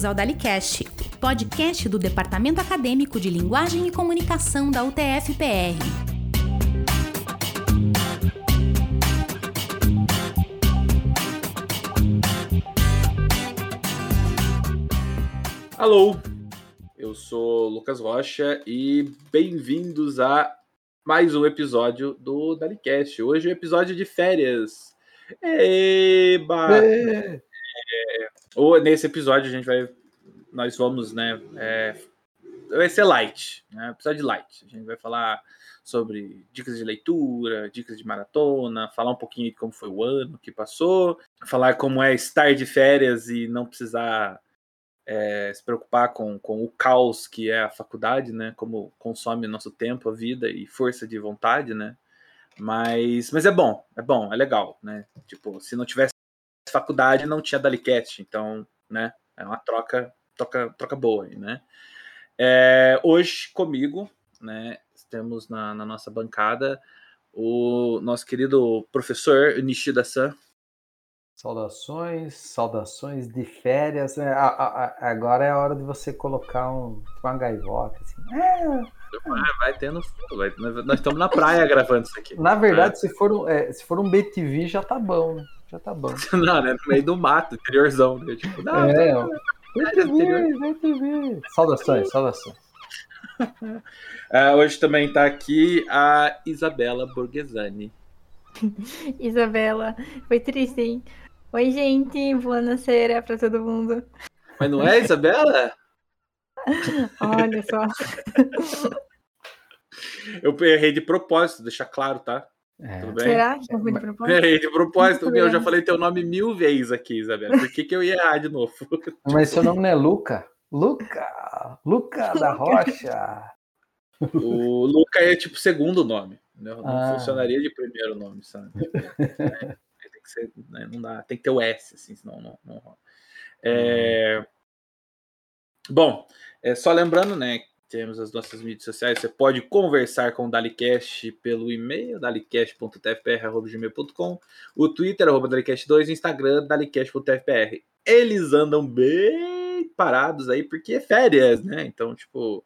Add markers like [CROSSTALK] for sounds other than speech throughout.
Bem-vindos ao DaliCast, podcast do Departamento Acadêmico de Linguagem e Comunicação da UTF-PR. Alô, eu sou Lucas Rocha e bem-vindos a mais um episódio do DaliCast. Hoje é um episódio de férias. Eba! É. Ou nesse episódio a gente vai, nós vamos, né? É, vai ser light, né? Episódio light. A gente vai falar sobre dicas de leitura, dicas de maratona, falar um pouquinho de como foi o ano que passou, falar como é estar de férias e não precisar é, se preocupar com, com o caos que é a faculdade, né? Como consome nosso tempo, a vida e força de vontade, né? Mas, mas é bom, é bom, é legal, né? Tipo, se não tivesse faculdade não tinha Dalicast, então, né, é uma troca, troca, troca boa aí, né. É, hoje comigo, né, temos na, na, nossa bancada o nosso querido professor Nishida-san. Saudações, saudações de férias. Né? agora é a hora de você colocar um, uma gaivota. Assim. É, vai tendo vai, nós estamos na praia gravando isso aqui. Na verdade, é. se, for um, é, se for um BTV, já tá bom. Né? Já tá bom. [LAUGHS] não, né? No meio do mato, interiorzão. Né? Tipo, não, é, tá... vai te ver, vai te ver. Saudações, saudações. uh, [LAUGHS] hoje também está aqui a Isabela Borghesani. [LAUGHS] Isabela, foi triste, hein? Oi, gente, boa noite para todo mundo. Mas não é, Isabela? Olha só. Eu errei de propósito, deixar claro, tá? É. Tudo bem? Será que eu fui de propósito? Errei de propósito, eu já falei teu nome mil vezes aqui, Isabela. Por que, que eu ia errar de novo? [LAUGHS] Mas seu nome não é Luca? Luca! Luca da Rocha! O Luca é tipo segundo nome. Não, ah. funcionaria de primeiro nome, sabe? É, tem que ser, né, não dá, tem que ter o S, assim, senão não, não rola. É... Bom, é, só lembrando, né, temos as nossas mídias sociais. Você pode conversar com o Dalicast pelo e-mail, dalicast.tfpr.gmail.com, o Twitter, arroba Dalicast2, o Instagram, dalicast.tfpr. Eles andam bem parados aí, porque é férias, né? Então, tipo,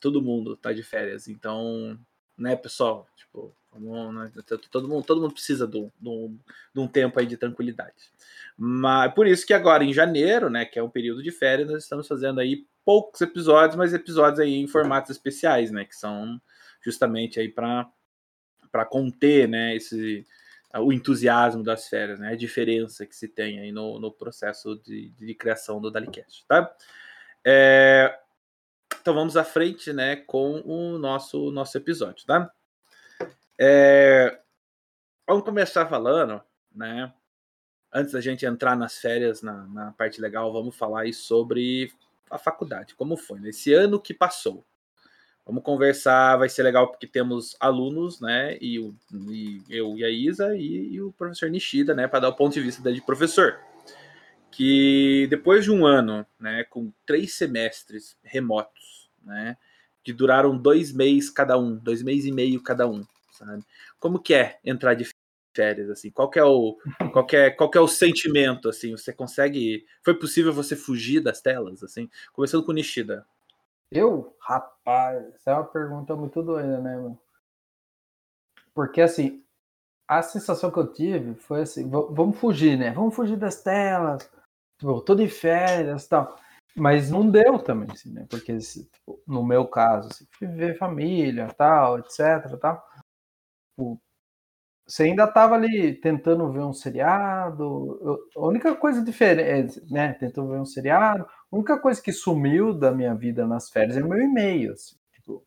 todo mundo tá de férias. Então, né, pessoal? Tipo, né, todo, mundo, todo mundo precisa de um, de, um, tempo aí de tranquilidade. Mas por isso que agora, em janeiro, né, que é um período de férias, nós estamos fazendo aí poucos episódios, mas episódios aí em formatos especiais, né? Que são justamente aí para para conter, né? Esse o entusiasmo das férias, né? A diferença que se tem aí no, no processo de, de criação do Dalicast, tá? É, então vamos à frente, né? Com o nosso nosso episódio, tá? É, vamos começar falando, né? Antes da gente entrar nas férias, na, na parte legal, vamos falar aí sobre a faculdade, como foi nesse né? ano que passou. Vamos conversar, vai ser legal porque temos alunos, né? E, o, e eu e a Isa e, e o professor Nishida, né? Para dar o ponto de vista de professor. Que depois de um ano, né? Com três semestres remotos, né? Que duraram dois meses cada um, dois meses e meio cada um, sabe? Como que é entrar de férias, assim? Qual que é o, [LAUGHS] qual é, qual é o sentimento, assim? Você consegue... Foi possível você fugir das telas, assim? Começando com Nishida. Eu? Rapaz, essa é uma pergunta muito doida, né, mano? Porque, assim, a sensação que eu tive foi assim, vamos fugir, né? Vamos fugir das telas, tô de férias e tal. Mas não deu também, assim, né? Porque, tipo, no meu caso, assim, viver família, tal, etc, tal. Tipo, você ainda estava ali tentando ver um seriado. a única coisa diferente, né? Tentando ver um seriado. A única coisa que sumiu da minha vida nas férias é meu e-mail. Assim, tipo,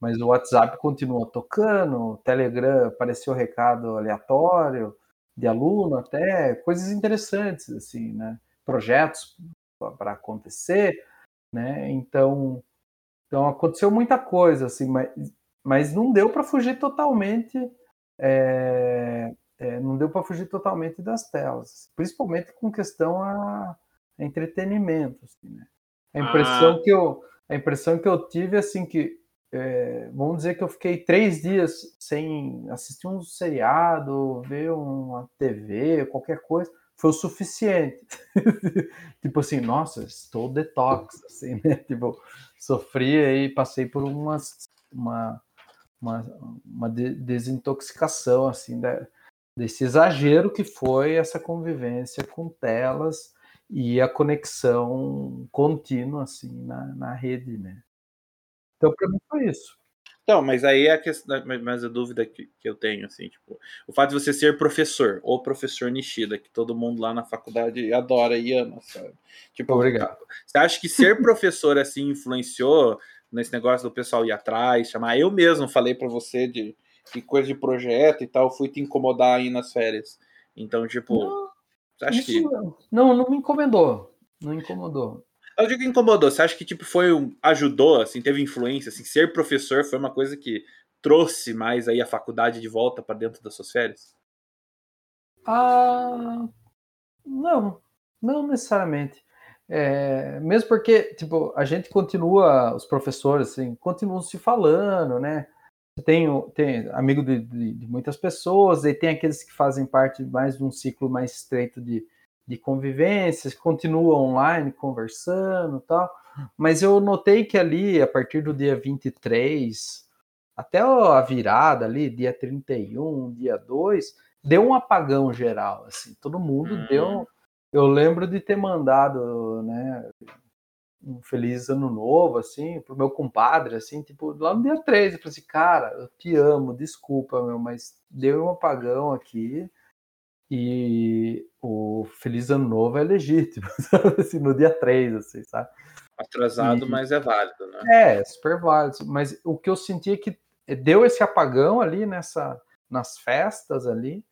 mas o WhatsApp continua tocando, o Telegram apareceu recado aleatório de aluno até coisas interessantes assim, né? Projetos para acontecer, né? Então, então aconteceu muita coisa assim, mas, mas não deu para fugir totalmente é, é, não deu para fugir totalmente das telas, principalmente com questão a, a entretenimento. Assim, né? A impressão ah. que eu a impressão que eu tive assim que é, vamos dizer que eu fiquei três dias sem assistir um seriado, ver uma TV, qualquer coisa, foi o suficiente. [LAUGHS] tipo assim, nossa, estou detox, [LAUGHS] assim, né? Tipo, sofri aí, passei por uma, uma, uma desintoxicação, assim, da, desse exagero que foi essa convivência com telas e a conexão contínua, assim, na, na rede, né? Então, para mim foi isso. Então, mas aí é a questão, mas a dúvida que, que eu tenho, assim, tipo, o fato de você ser professor, ou professor Nishida, que todo mundo lá na faculdade adora e ama, sabe? Tipo, Obrigado. Você acha que ser [LAUGHS] professor, assim, influenciou nesse negócio do pessoal ir atrás, chamar? Eu mesmo falei para você de, de coisa de projeto e tal, fui te incomodar aí nas férias. Então, tipo, não, você acha que... Não, não, não me incomodou, não incomodou. Eu digo que incomodou. Você acha que tipo foi um, ajudou, assim, teve influência, assim, ser professor foi uma coisa que trouxe mais aí a faculdade de volta para dentro das suas férias? Ah, não, não necessariamente. É, mesmo porque, tipo, a gente continua, os professores, assim, continuam se falando, né? Tem, tem amigo de, de, de muitas pessoas, e tem aqueles que fazem parte mais de um ciclo mais estreito de, de convivências, continua online conversando tal. Mas eu notei que ali, a partir do dia 23, até a virada ali, dia 31, dia 2, deu um apagão geral, assim, todo mundo hum. deu. Eu lembro de ter mandado, né, um feliz ano novo, assim, pro meu compadre, assim, tipo, lá no dia 3, eu falei assim, cara, eu te amo, desculpa, meu, mas deu um apagão aqui e o Feliz Ano Novo é legítimo, [LAUGHS] assim, no dia 3, assim, sabe? Atrasado, e, mas é válido, né? É, super válido. Mas o que eu senti é que deu esse apagão ali nessa, nas festas ali,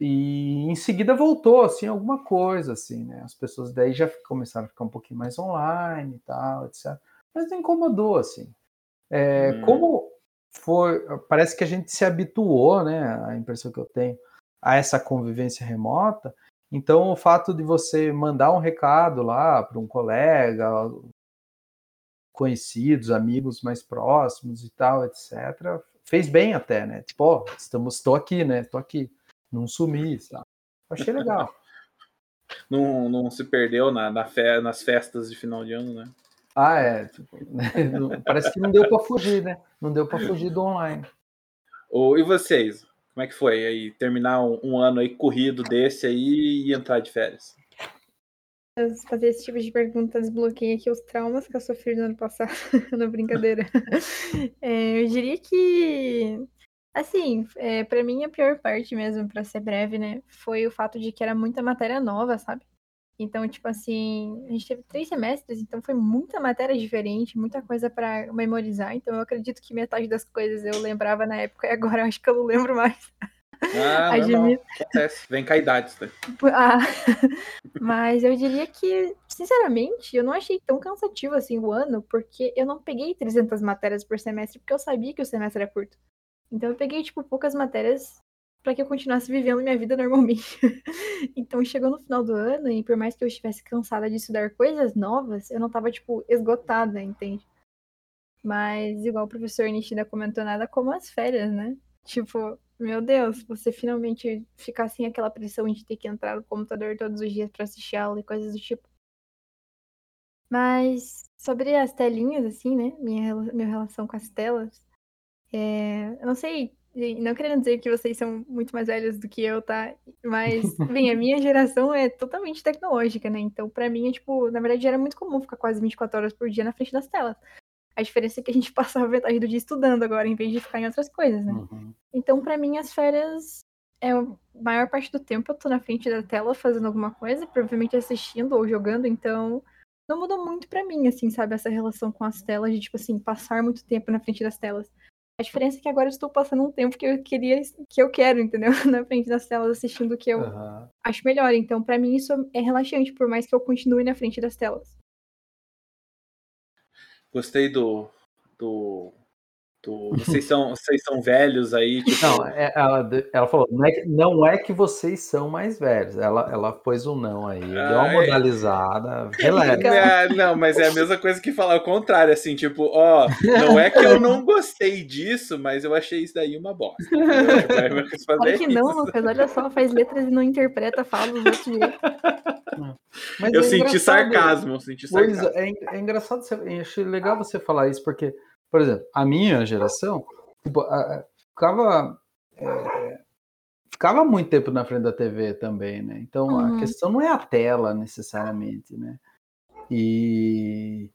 e em seguida voltou, assim, alguma coisa, assim, né? As pessoas daí já começaram a ficar um pouquinho mais online e tal, etc. Mas não incomodou, assim. É, hum. Como foi, parece que a gente se habituou, né? A impressão que eu tenho a essa convivência remota. Então, o fato de você mandar um recado lá para um colega, conhecidos, amigos mais próximos e tal, etc., fez bem até, né? Tipo, ó, oh, estamos, estou aqui, né? Estou aqui, não sumi, sabe? Achei legal. [LAUGHS] não, não se perdeu na, na fe, nas festas de final de ano, né? Ah, é. Tipo, [LAUGHS] né? Parece que não deu para fugir, né? Não deu para fugir do online. Oh, e vocês? Como é que foi aí terminar um, um ano aí corrido desse aí e entrar de férias? fazer esse tipo de pergunta desbloqueia aqui os traumas que eu sofri no ano passado, [LAUGHS] na brincadeira. [LAUGHS] É, eu diria que, assim, é, para mim a pior parte mesmo, para ser breve, né, foi o fato de que era muita matéria nova, sabe? Então, tipo assim, a gente teve três semestres, então foi muita matéria diferente, muita coisa para memorizar. Então, eu acredito que metade das coisas eu lembrava na época e agora eu acho que eu não lembro mais. Ah, [LAUGHS] Admito. Acontece. Vem com a idade, tá? Ah, [LAUGHS] mas eu diria que, sinceramente, eu não achei tão cansativo assim o ano, porque eu não peguei 300 matérias por semestre, porque eu sabia que o semestre era curto. Então, eu peguei, tipo, poucas matérias para que eu continuasse vivendo minha vida normalmente. [LAUGHS] então chegou no final do ano e por mais que eu estivesse cansada de estudar coisas novas, eu não tava tipo esgotada, entende? Mas igual o professor Nishida comentou nada como as férias, né? Tipo, meu Deus, você finalmente ficar sem aquela pressão de ter que entrar no computador todos os dias para assistir aula e coisas do tipo. Mas sobre as telinhas, assim, né? Minha, minha relação com as telas. É, eu não sei não querendo dizer que vocês são muito mais velhos do que eu, tá? Mas, bem, a minha geração é totalmente tecnológica, né? Então, para mim, é tipo, na verdade, era muito comum ficar quase 24 horas por dia na frente das telas. A diferença é que a gente [LAUGHS] passava metade do dia estudando agora, em vez de ficar em outras coisas, né? Uhum. Então, para mim, as férias é a maior parte do tempo eu tô na frente da tela fazendo alguma coisa, provavelmente assistindo ou jogando, então não mudou muito para mim, assim, sabe, essa relação com as telas, de, tipo assim, passar muito tempo na frente das telas. A diferença é que agora eu estou passando um tempo que eu queria, que eu quero, entendeu? [LAUGHS] Na frente das telas assistindo o que eu uhum. acho melhor. Então, para mim, isso é relaxante, por mais que eu continue na frente das telas. Gostei do, do Tu, [LAUGHS] vocês, são, vocês são velhos aí, tipo... Não, é, ela, ela falou, não é, que, não é que vocês são mais velhos. Ela, ela pôs um não aí, deu uma é. modalizada. [LAUGHS] É, não, mas é a mesma coisa que falar o contrário, assim, tipo, ó, não é que eu não gostei disso, mas eu achei isso daí uma bosta. Tipo, é a mesma coisa Claro fazer que não, isso. Lucas. Olha só, faz letras e não interpreta, fala dos outros. [LAUGHS] Mas Eu é senti engraçado. sarcasmo, eu senti Pois sarcasmo. é, é engraçado, você, eu achei legal você falar isso, porque, por exemplo, a minha geração tipo, a- ficava, é, ficava muito tempo na frente da TV também, né? Então Uhum. a questão não é a tela necessariamente, né? E,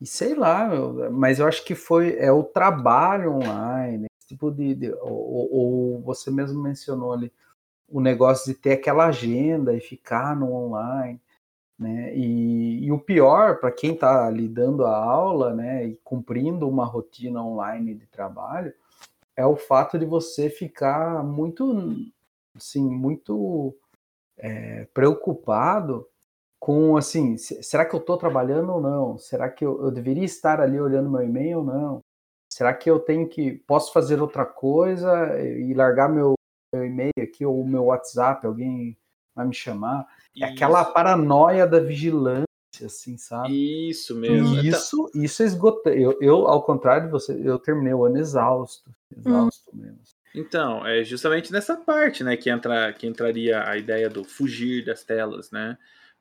e sei lá, mas eu acho que foi é o trabalho online, esse tipo de, de- ou- ou você mesmo mencionou ali o negócio de ter aquela agenda e ficar no online né? E, e o pior para quem está ali dando a aula, né, e cumprindo uma rotina online de trabalho, é o fato de você ficar muito, assim, muito é, preocupado com, assim, se- será que eu estou trabalhando ou não? Será que eu, eu deveria estar ali olhando meu e-mail ou não? Será que eu tenho que posso fazer outra coisa e largar meu, meu e-mail aqui ou meu WhatsApp? Alguém vai me chamar? É aquela paranoia da vigilância, assim, sabe? Isso mesmo. E Então- isso, isso esgota. Eu, eu, ao contrário de você, eu terminei o ano exausto. Exausto mesmo. Então, é justamente nessa parte, né, que entra que entraria a ideia do fugir das telas, né?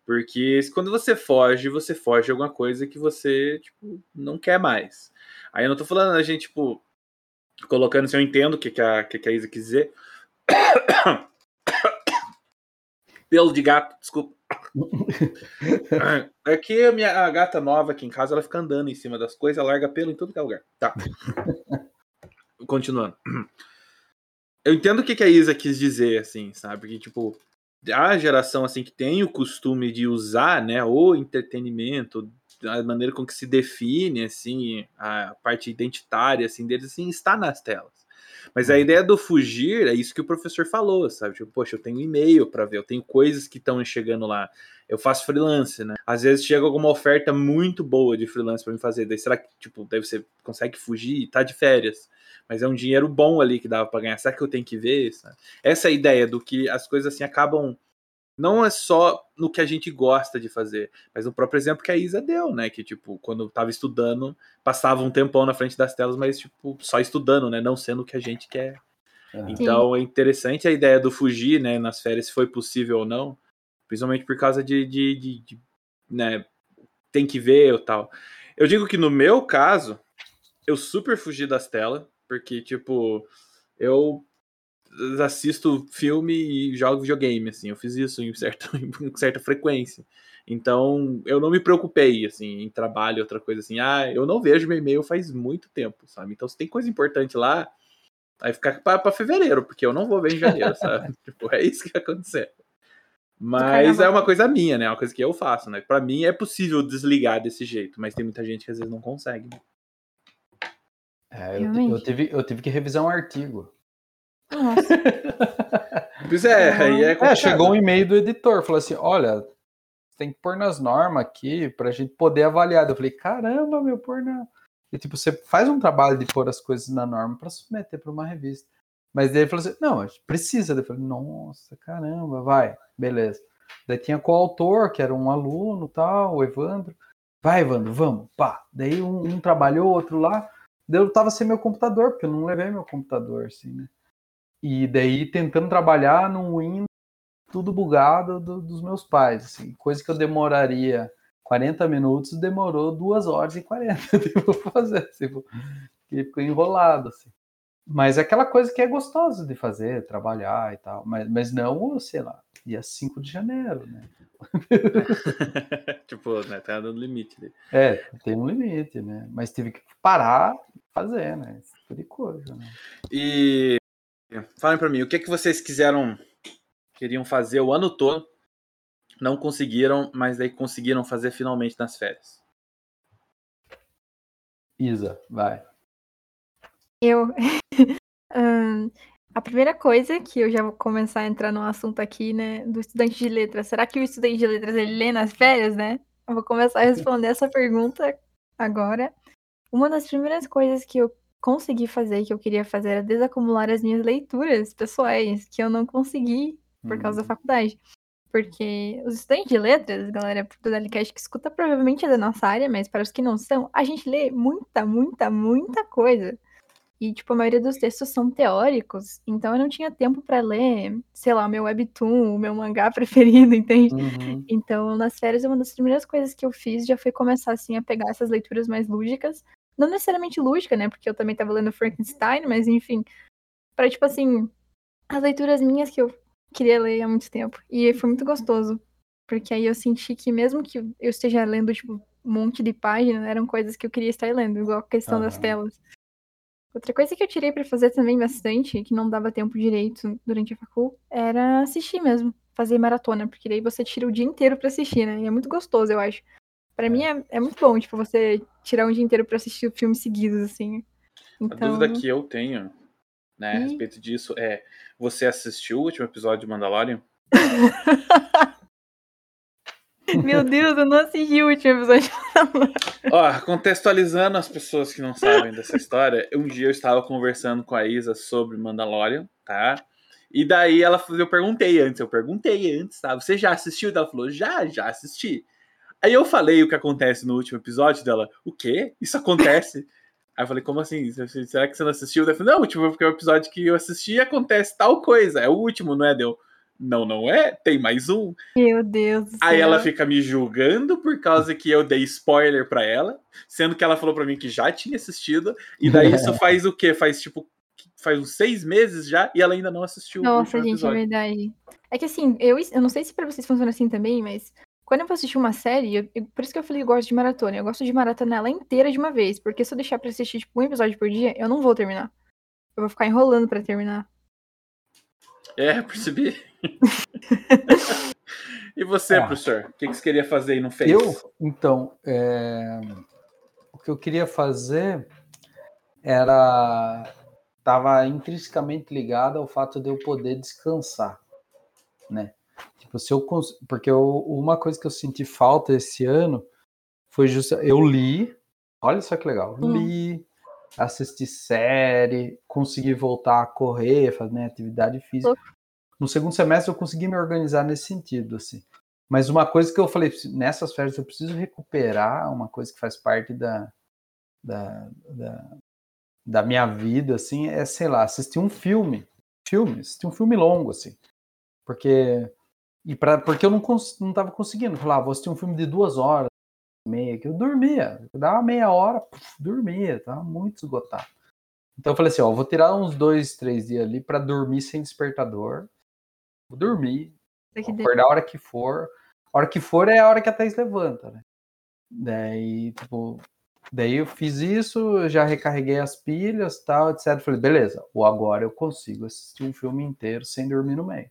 Porque quando você foge, você foge de alguma coisa que você, tipo, não quer mais. Aí eu não tô falando a gente, tipo, colocando se eu entendo o que, que, a, que, que a Isa quis dizer. Pelo de gato, desculpa. [LAUGHS] É que a minha a gata nova aqui em casa, ela fica andando em cima das coisas, larga pelo em tudo que é lugar. Tá. [LAUGHS] Continuando. Eu entendo o que, que a Isa quis dizer, assim, sabe? Que, tipo, a geração, assim, que tem o costume de usar, né, o entretenimento, a maneira com que se define, assim, a parte identitária, assim, deles, assim, está nas telas. Mas a ideia do fugir é isso que o professor falou, sabe? Tipo, poxa, eu tenho e-mail para ver, eu tenho coisas que estão chegando lá. Eu faço freelance, né? Às vezes chega alguma oferta muito boa de freelance para me fazer. Daí será que, tipo, daí você consegue fugir e tá de férias? Mas é um dinheiro bom ali que dava para ganhar. Será que eu tenho que ver? Sabe? Essa é a ideia do que as coisas assim acabam. Não é só no que a gente gosta de fazer, mas no próprio exemplo que a Isa deu, né? Que, tipo, quando tava estudando, passava um tempão na frente das telas, mas, tipo, só estudando, né? Não sendo o que a gente quer. Aham. Então é interessante a ideia do fugir, né? Nas férias, se foi possível ou não. Principalmente por causa de, de, de- de, né? Tem que ver ou tal. Eu digo que no meu caso, eu super fugi das telas, porque, tipo, eu assisto filme e jogo videogame, assim. Eu fiz isso em, certa [LAUGHS] em certa frequência. Então, eu não me preocupei, assim, em trabalho, outra coisa assim. Ah, eu não vejo meu e-mail faz muito tempo, sabe? Então, se tem coisa importante lá, Aí ficar pra, pra fevereiro, porque eu não vou ver em janeiro, [LAUGHS] sabe? tipo, é isso que vai acontecer. Mas é uma coisa minha, né? É uma coisa que eu faço, né? Pra mim é possível desligar desse jeito, mas tem muita gente que às vezes não consegue. né? É, eu, eu tive, eu tive que revisar um artigo. Nossa, [LAUGHS] Pois é, aí é É, chegou um e-mail do editor, falou assim: olha, tem que pôr nas normas aqui pra gente poder avaliar. Eu falei, caramba, meu, pôr na. E tipo, você faz um trabalho de pôr as coisas na norma pra submeter pra uma revista. Mas daí ele falou assim: não, a gente precisa. Eu falei, nossa, caramba, vai, beleza. Daí tinha coautor, que era um aluno tal, o Evandro. Vai, Evandro, vamos, pá. Daí um, um trabalhou, outro lá. Daí eu tava sem meu computador, porque eu não levei meu computador, assim, né? E daí tentando trabalhar num Windows tudo bugado do- dos meus pais, assim, coisa que eu demoraria 40 minutos, demorou 2 horas e 40 tipo, [LAUGHS] fazer, tipo, e ficou enrolado, assim. Mas é aquela coisa que é gostosa de fazer, trabalhar e tal, mas, mas não, sei lá, dia 5 de janeiro, né? [LAUGHS] tipo, né? Tá dando limite. ali. É, tem um limite, né? Mas tive que parar e fazer, né? Esse tipo de coisa, né? E falem pra mim, o que que vocês quiseram, queriam fazer o ano todo, não conseguiram, mas daí conseguiram fazer finalmente nas férias? Isa, vai. eu. [LAUGHS] Ahn, a primeira coisa que eu já vou começar a entrar no assunto aqui, né, do estudante de letras. Será que o estudante de letras ele lê nas férias, né? Eu vou começar a [LAUGHS] responder essa pergunta agora. Uma das primeiras coisas que eu consegui fazer, que eu queria fazer, era desacumular as minhas leituras pessoais, que eu não consegui por causa da Uhum. faculdade. Porque os estudantes de letras, galera do Dalicast que escuta, provavelmente é da nossa área, mas para os que não são, a gente lê muita, muita, muita coisa. E, tipo, a maioria dos textos são teóricos, então eu não tinha tempo para ler, sei lá, o meu webtoon, o meu mangá [LAUGHS] preferido, entende? Uhum. Então, nas férias, uma das primeiras coisas que eu fiz já foi começar, assim, a pegar essas leituras mais lúdicas. Não necessariamente lúdica, né? Porque eu também tava lendo Frankenstein, mas enfim. Pra, tipo assim, as leituras minhas que eu queria ler há muito tempo. E foi muito gostoso. Porque aí eu senti que mesmo que eu esteja lendo, tipo, um monte de página, eram coisas que eu queria estar lendo, igual a questão das Aham. telas. Outra coisa que eu tirei pra fazer também bastante, que não dava tempo direito durante a facul, era assistir mesmo, fazer maratona, porque daí você tira o dia inteiro pra assistir, né? E é muito gostoso, eu acho. Pra mim é, é muito bom, tipo, você tirar um dia inteiro pra assistir filmes seguidos, assim. A Então, dúvida que eu tenho, né, a respeito disso é: você assistiu o último episódio de Mandalorian? [LAUGHS] meu Deus, eu não assisti o último episódio. Ó, contextualizando as pessoas que não sabem dessa história, um dia eu estava conversando com a Isa sobre Mandalorian, tá? E daí ela eu perguntei antes, eu perguntei antes, tá? Você já assistiu? Ela falou: "Já, já assisti". Aí eu falei o que acontece no último episódio dela. O quê? Isso acontece? [LAUGHS] Aí eu falei, como assim? Será que você não assistiu? Ela falou, não, tipo, porque o episódio que eu assisti acontece tal coisa. É o último, não é? Deu. Não, não é? Tem mais um. Meu Deus do céu. Aí ela fica me julgando por causa que eu dei spoiler pra ela, sendo que ela falou pra mim que já tinha assistido. E daí [LAUGHS] isso faz o quê? Faz tipo faz uns seis meses já e ela ainda não assistiu. o Nossa, gente, é episódio. verdade. É que assim, eu, eu não sei se pra vocês funciona assim também, mas quando eu vou assistir uma série, eu- eu- por isso que eu falei que eu gosto de maratona. Eu gosto de maratonar ela inteira de uma vez, porque se eu deixar pra assistir tipo, um episódio por dia, eu não vou terminar. Eu vou ficar enrolando pra terminar. É, percebi. [LAUGHS] e você, Ah. professor? O que, que você queria fazer e não fez? Eu, então, é, o que eu queria fazer era estava intrinsecamente ligado ao fato de eu poder descansar, né? Tipo, se eu cons- porque eu- uma coisa que eu senti falta esse ano foi justo eu li, olha só que legal, Hum. li, assisti série, consegui voltar a correr, fazer né, atividade física. No segundo semestre eu consegui me organizar nesse sentido, assim. Mas uma coisa que eu falei, nessas férias eu preciso recuperar uma coisa que faz parte da, da, da, da minha vida, assim, é, sei lá, assistir um filme. Filme, assistir um filme longo, assim. Porque, e pra, porque eu não, cons, não tava conseguindo. Falar, ah, vou assistir um filme de duas horas, meia, que eu dormia. Eu dava meia hora, puf, dormia, tava muito esgotado. Então eu falei assim, ó, vou tirar uns dois, três dias ali para dormir sem despertador. Vou dormir, Isso aqui acordar a hora que for. A hora que for é a hora que a Thaís levanta, né? Daí, tipo, daí eu fiz isso, já recarreguei as pilhas, tal, etc. Falei, beleza, ou agora eu consigo assistir um filme inteiro sem dormir no meio.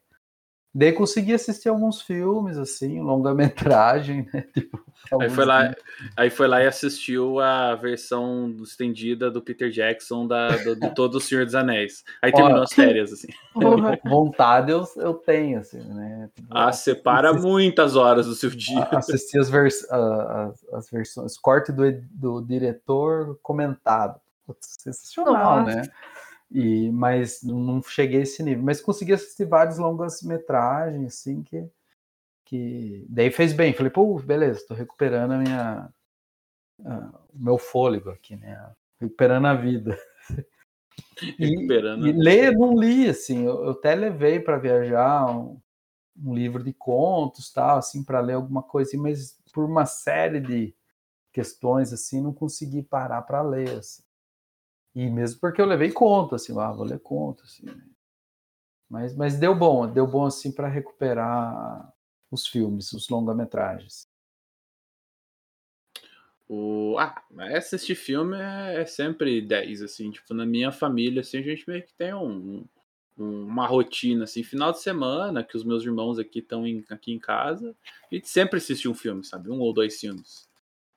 Daí consegui assistir alguns filmes, assim, longa-metragem, [LAUGHS] né? Tipo, Aí foi, lá, filmes. aí foi lá e assistiu a versão estendida do Peter Jackson da, do, do [LAUGHS] Todo o Senhor dos Anéis. Aí terminou Ó. as férias, assim. Vontade eu, eu tenho, assim, né? [LAUGHS] Ah, separa assistir- muitas horas do seu dia. a- assistir as, vers as, as versões, corte do, do diretor comentado. Putz, sensacional, Nossa. né? E, mas não cheguei a esse nível. Mas consegui assistir várias longas metragens, assim, que, que daí fez bem. Falei, pô, beleza, tô recuperando a minha a- o meu fôlego aqui, né? Recuperando a vida. [LAUGHS] E, Recuperando. e ler, não li, assim, eu, eu até levei para viajar um, um livro de contos, tal, assim, para ler alguma coisa, mas por uma série de questões, assim, não consegui parar para ler, assim. E mesmo porque eu levei conto, assim, ah, vou ler conto, assim. né? Mas, mas deu bom, deu bom, assim, para recuperar os filmes, os longa-metragens. O... Ah, assistir filme é, é sempre 10, assim, tipo, na minha família, assim, a gente meio que tem um, um- uma rotina, assim, final de semana, que os meus irmãos aqui estão aqui em casa, a gente sempre assiste um filme, sabe? Um ou dois filmes.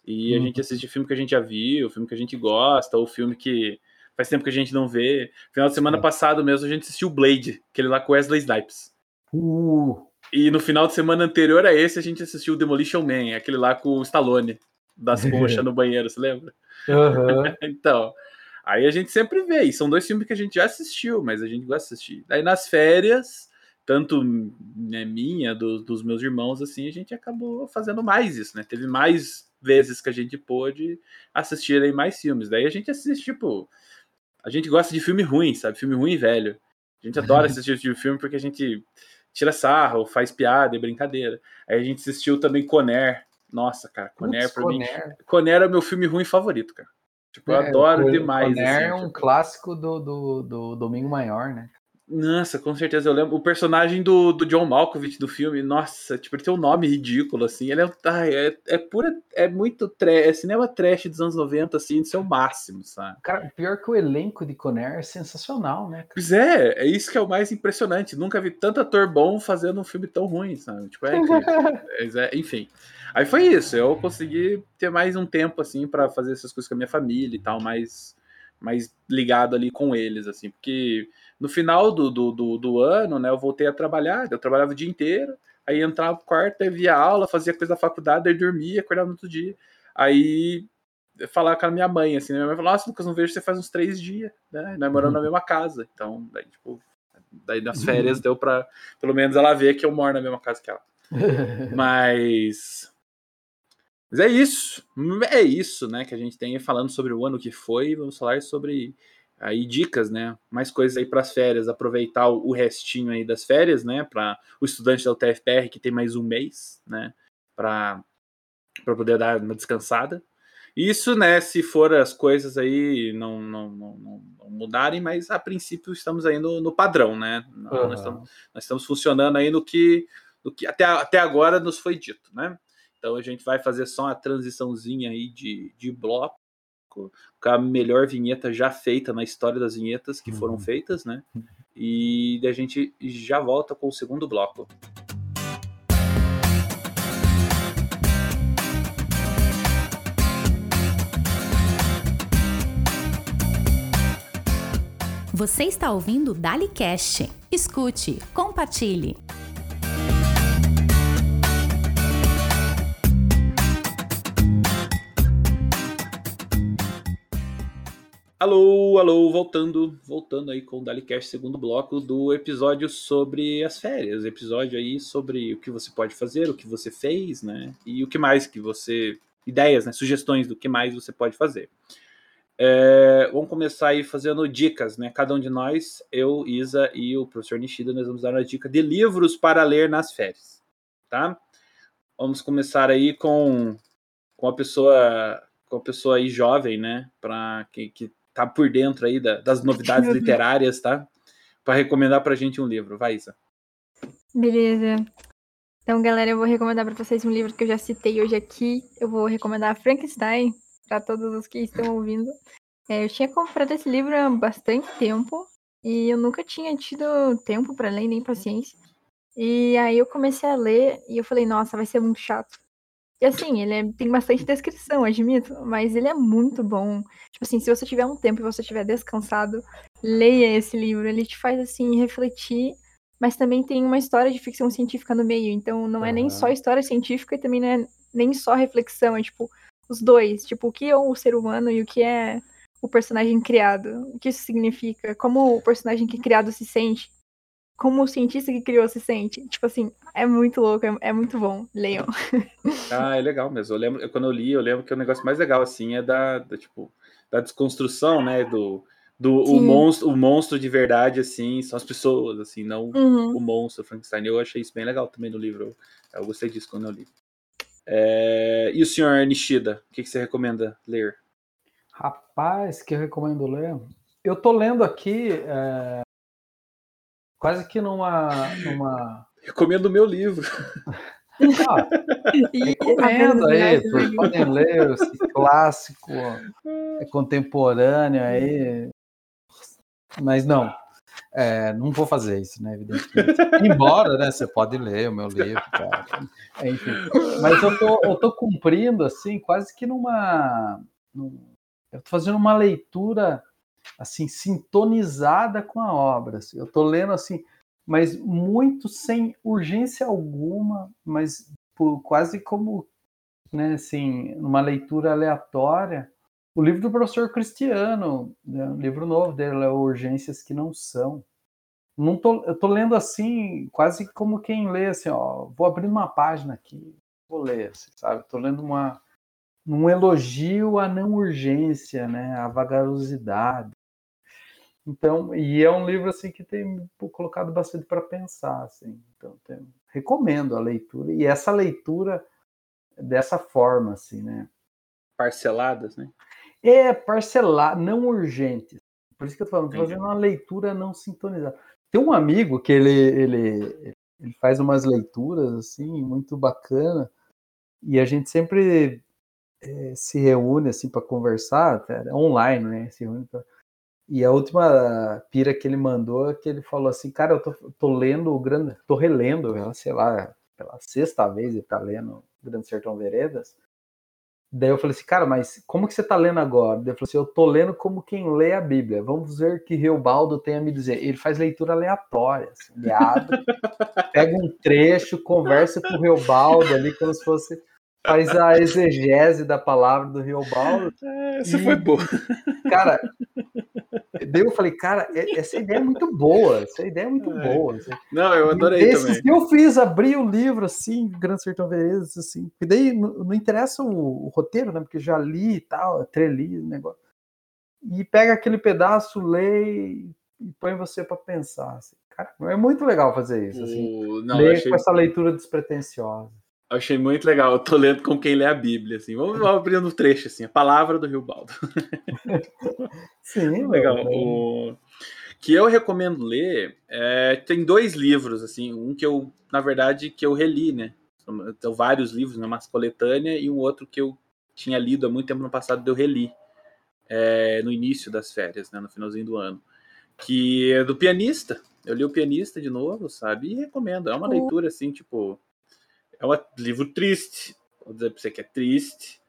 E a Uhum. gente assiste filme que a gente já viu, filme que a gente gosta, ou filme que faz tempo que a gente não vê. Final de semana passado mesmo a gente assistiu Blade, aquele lá com Wesley Snipes. Uh, E no final de semana anterior a esse a gente assistiu Demolition Man, aquele lá com o Stallone, das [LAUGHS] conchas no banheiro, você lembra? aham. [LAUGHS] Então, Aí a gente sempre vê, e são dois filmes que a gente já assistiu, mas a gente gosta de assistir. Aí nas férias, tanto né, minha, do, dos meus irmãos, assim, a gente acabou fazendo mais isso, né? Teve mais vezes que a gente pôde assistir aí mais filmes. Daí a gente assiste, tipo. A gente gosta de filme ruim, sabe? Filme ruim velho. A gente adora [LAUGHS] assistir tipo de filme porque a gente tira sarro, faz piada e brincadeira. Aí a gente assistiu também Conner. Nossa, cara, Conner pra mim. Conner é o meu filme ruim favorito, cara. Tipo, eu é, adoro demais. Conner assim, é um tipo... clássico do, do, do Domingo Maior, né? Nossa, com certeza. Eu lembro o personagem do, do John Malkovich do filme. Nossa, tipo, ele tem um nome ridículo, assim. Ele é, ai, é, é pura. É muito trash. É cinema trash dos anos 90, assim, de seu máximo, sabe? Cara, pior que o elenco de Conner é sensacional, né? Pois é, é isso que é o mais impressionante. Nunca vi tanto ator bom fazendo um filme tão ruim, sabe? Tipo, é, [LAUGHS] é, enfim. Aí foi isso. Eu consegui ter mais um tempo, assim, para fazer essas coisas com a minha família e tal, mais, mais ligado ali com eles, assim, porque no final do, do, do, do, ano, né, eu voltei a trabalhar, eu trabalhava o dia inteiro, aí entrava no quarto, via aula, fazia coisa da faculdade, aí dormia, acordava no outro dia. Aí falar com a minha mãe, assim, né, minha mãe falou, nossa, Lucas, não vejo você faz uns três dias, né, nós moramos uhum. na mesma casa, então, daí, tipo, daí nas uhum. férias deu pra, pelo menos ela ver que eu moro na mesma casa que ela. [LAUGHS] Mas... Mas é isso, é isso, né, que a gente tem falando sobre o ano que foi, vamos falar sobre aí dicas, né? Mais coisas aí para as férias, aproveitar o restinho aí das férias, né? Para o estudante da UTFPR que tem mais um mês, né? Para para poder dar uma descansada. Isso, né? Se for as coisas aí não, não, não, não mudarem, mas a princípio estamos aí no, no padrão, né? Uhum. Nós, estamos, nós estamos funcionando aí no que, no que até, até agora nos foi dito, né? Então a gente vai fazer só uma transiçãozinha aí de, de bloco com a melhor vinheta já feita na história das vinhetas que foram uhum. feitas, né? E a gente já volta com o segundo bloco. Você está ouvindo o Dali Cast. Escute, compartilhe. Alô, alô, voltando, voltando aí com o Dalicast, segundo bloco do episódio sobre as férias, episódio aí sobre o que você pode fazer, o que você fez, né, e o que mais que você, ideias, né, sugestões do que mais você pode fazer. É, vamos começar aí fazendo dicas, né, cada um de nós, eu, Isa e o professor Nishida, nós vamos dar uma dica de livros para ler nas férias, tá? Vamos começar aí com, com a pessoa com a pessoa aí jovem, né, para que, que tá por dentro aí da, das novidades [LAUGHS] literárias, tá? Para recomendar pra gente um livro. Vai, Isa. Beleza. Então, galera, eu vou recomendar para vocês um livro que eu já citei hoje aqui. Eu vou recomendar Frankenstein para todos os que estão ouvindo. É, eu tinha comprado esse livro há bastante tempo e eu nunca tinha tido tempo para ler nem paciência. E aí eu comecei a ler e eu falei, nossa, vai ser muito chato. E assim, ele é, tem bastante descrição, admito, mas ele é muito bom. Tipo assim, se você tiver um tempo e você estiver descansado, leia esse livro. Ele te faz assim refletir, mas também tem uma história de ficção científica no meio. Então não é nem só história científica e também não é nem só reflexão, é tipo os dois, tipo o que é o ser humano e o que é o personagem criado. O que isso significa? Como o personagem que é criado se sente? Como o cientista que criou se sente. Tipo assim, é muito louco, é, é muito bom. Leiam. [LAUGHS] Ah, é legal mesmo. Eu lembro, quando eu li, eu lembro que o negócio mais legal, assim, é da, da tipo, da desconstrução, né, do, do o monstro, o monstro de verdade, assim, são as pessoas, assim, não uhum. o monstro Frankenstein. Eu achei isso bem legal também no livro. Eu gostei disso quando eu li. É... E o senhor Nishida, o que, que você recomenda ler? Rapaz, que eu recomendo ler. Eu tô lendo aqui é, quase que numa. numa... Recomendo o meu livro. Ah, [LAUGHS] recomendo aí, podem ler esse clássico [LAUGHS] é contemporâneo aí. Mas não, é, não vou fazer isso, né? Evidentemente. Embora, né? Você pode ler o meu livro, cara. Enfim. Mas eu tô, eu tô cumprindo, assim, quase que numa. Eu tô fazendo uma leitura assim sintonizada com a obra. Assim. Eu tô lendo assim mas muito sem urgência alguma, mas por, quase como, né, assim, uma leitura aleatória. O livro do professor Cristiano, né, um livro novo dele, é Urgências que Não São. Não tô, eu tô lendo assim, quase como quem lê, assim, ó, vou abrir uma página aqui, vou ler, assim, sabe? Tô lendo uma, um elogio à não urgência, né? À vagarosidade. Então, e é um livro assim que tem colocado bastante para pensar, assim. Então, tem, recomendo a leitura e essa leitura dessa forma, assim, né? Parceladas, né? É, parcelar, não urgente. Por isso que eu tô falando, tô fazendo uma leitura não sintonizada. Tem um amigo que ele, ele, ele faz umas leituras, assim, muito bacana, e a gente sempre é, se reúne, assim, para conversar, online, né? Se reúne pra... E a última pira que ele mandou é que ele falou assim, cara, eu tô, tô lendo o Grande, tô relendo, sei lá, pela sexta vez ele tá lendo Grande Sertão Veredas, Daí eu falei assim, cara, mas como que você está lendo agora? Daí eu falei assim, eu tô lendo como quem lê a Bíblia. Vamos ver o que Reobaldo tem a me dizer. Ele faz leitura aleatória. Assim, ele abre, [LAUGHS] pega um trecho, conversa com o Reobaldo ali, como se fosse. Faz a exegese da palavra do Reobaldo. É, essa e, foi boa. Cara, [LAUGHS] Daí eu falei, cara, essa ideia é muito boa, essa ideia é muito é. boa. Assim. Não, eu adorei Esses também. eu fiz, abri o livro, assim, Grande Sertão Veredas, assim, e daí não, não interessa o, o, roteiro, né, porque já li e tal, treli o negócio. E pega aquele pedaço, lê e põe você para pensar, assim. Cara, é muito legal fazer isso, assim. O... Não, Ler achei... com essa leitura despretensiosa. Achei muito legal. Eu tô lendo com quem lê a Bíblia, assim. Vamos abrindo um trecho, assim. A palavra do Rio Baldo. [LAUGHS] Sim, legal. O que eu recomendo ler é... tem dois livros, assim. Um que eu, na verdade, que eu reli, né? São vários livros, né? Uma coletânea e um outro que eu tinha lido há muito tempo no passado, eu reli. É... no início das férias, né? No finalzinho do ano. Que é do pianista. Eu li o pianista de novo, sabe? E recomendo. É uma leitura, assim, tipo é um livro triste. Vou dizer pra você que é triste.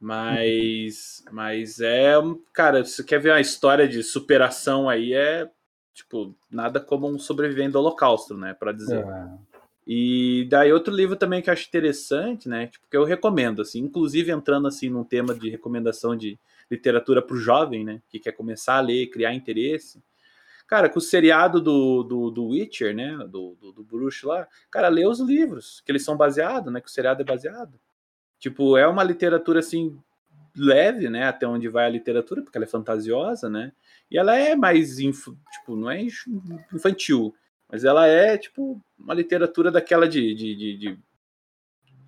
Mas, mas é, cara, se você quer ver uma história de superação aí, é tipo, nada como um sobrevivente do holocausto, né, para dizer. É. E daí outro livro também que eu acho interessante, né, tipo, que eu recomendo, assim, inclusive entrando assim num tema de recomendação de literatura para o jovem, né, que quer começar a ler, criar interesse. Cara, com o seriado do, do, do Witcher, né? Do, do, do bruxo lá, cara, lê os livros, que eles são baseados, né? Que o seriado é baseado. Tipo, é uma literatura assim leve, né? Até onde vai a literatura, porque ela é fantasiosa, né? E ela é mais inf... tipo, não é infantil, mas ela é tipo uma literatura daquela de, de, de, de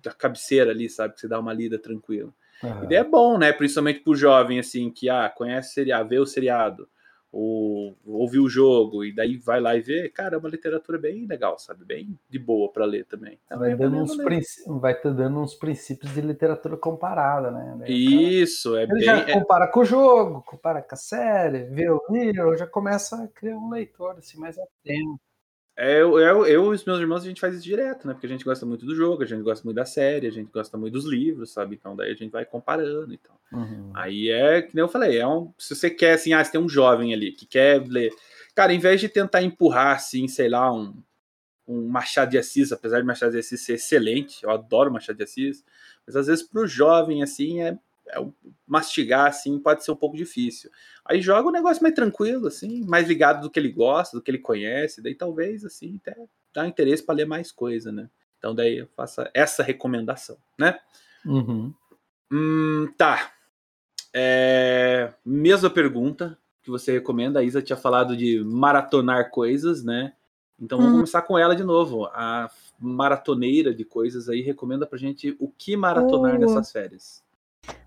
da cabeceira ali, sabe? Que você dá uma lida tranquila. Uhum. E é bom, né? Principalmente pro jovem assim que ah, conhece o seriado, vê o seriado ou ouvir o jogo e daí vai lá e vê, cara, é uma literatura bem legal, sabe? Bem de boa para ler também. Então, vai, dando uns vai te dando uns princípios de literatura comparada, né? Isso, é ele bem. Já é compara com o jogo, compara com a série, vê o livro, já começa a criar um leitor assim mais atento. É, eu, eu, eu e os meus irmãos, a gente faz isso direto, né? Porque a gente gosta muito do jogo, a gente gosta muito da série, a gente gosta muito dos livros, sabe? Então daí a gente vai comparando e então. Uhum. Aí é, que nem eu falei, é um, se você quer, assim, ah, se tem um jovem ali que quer ler. Cara, em vez de tentar empurrar, assim, sei lá, um, um Machado de Assis, apesar de Machado de Assis ser excelente, eu adoro Machado de Assis, mas às vezes para o jovem, assim, é, é, mastigar, assim, pode ser um pouco difícil. Aí joga um negócio mais tranquilo, assim, mais ligado do que ele gosta, do que ele conhece, daí talvez, assim, até dá interesse para ler mais coisa, né? Então daí eu faço essa recomendação, né? Uhum. Hum, tá. É... Mesma pergunta que você recomenda. A Isa tinha falado de maratonar coisas, né? Então vamos uhum. começar com ela de novo. A maratoneira de coisas aí recomenda pra gente o que maratonar uh. nessas férias.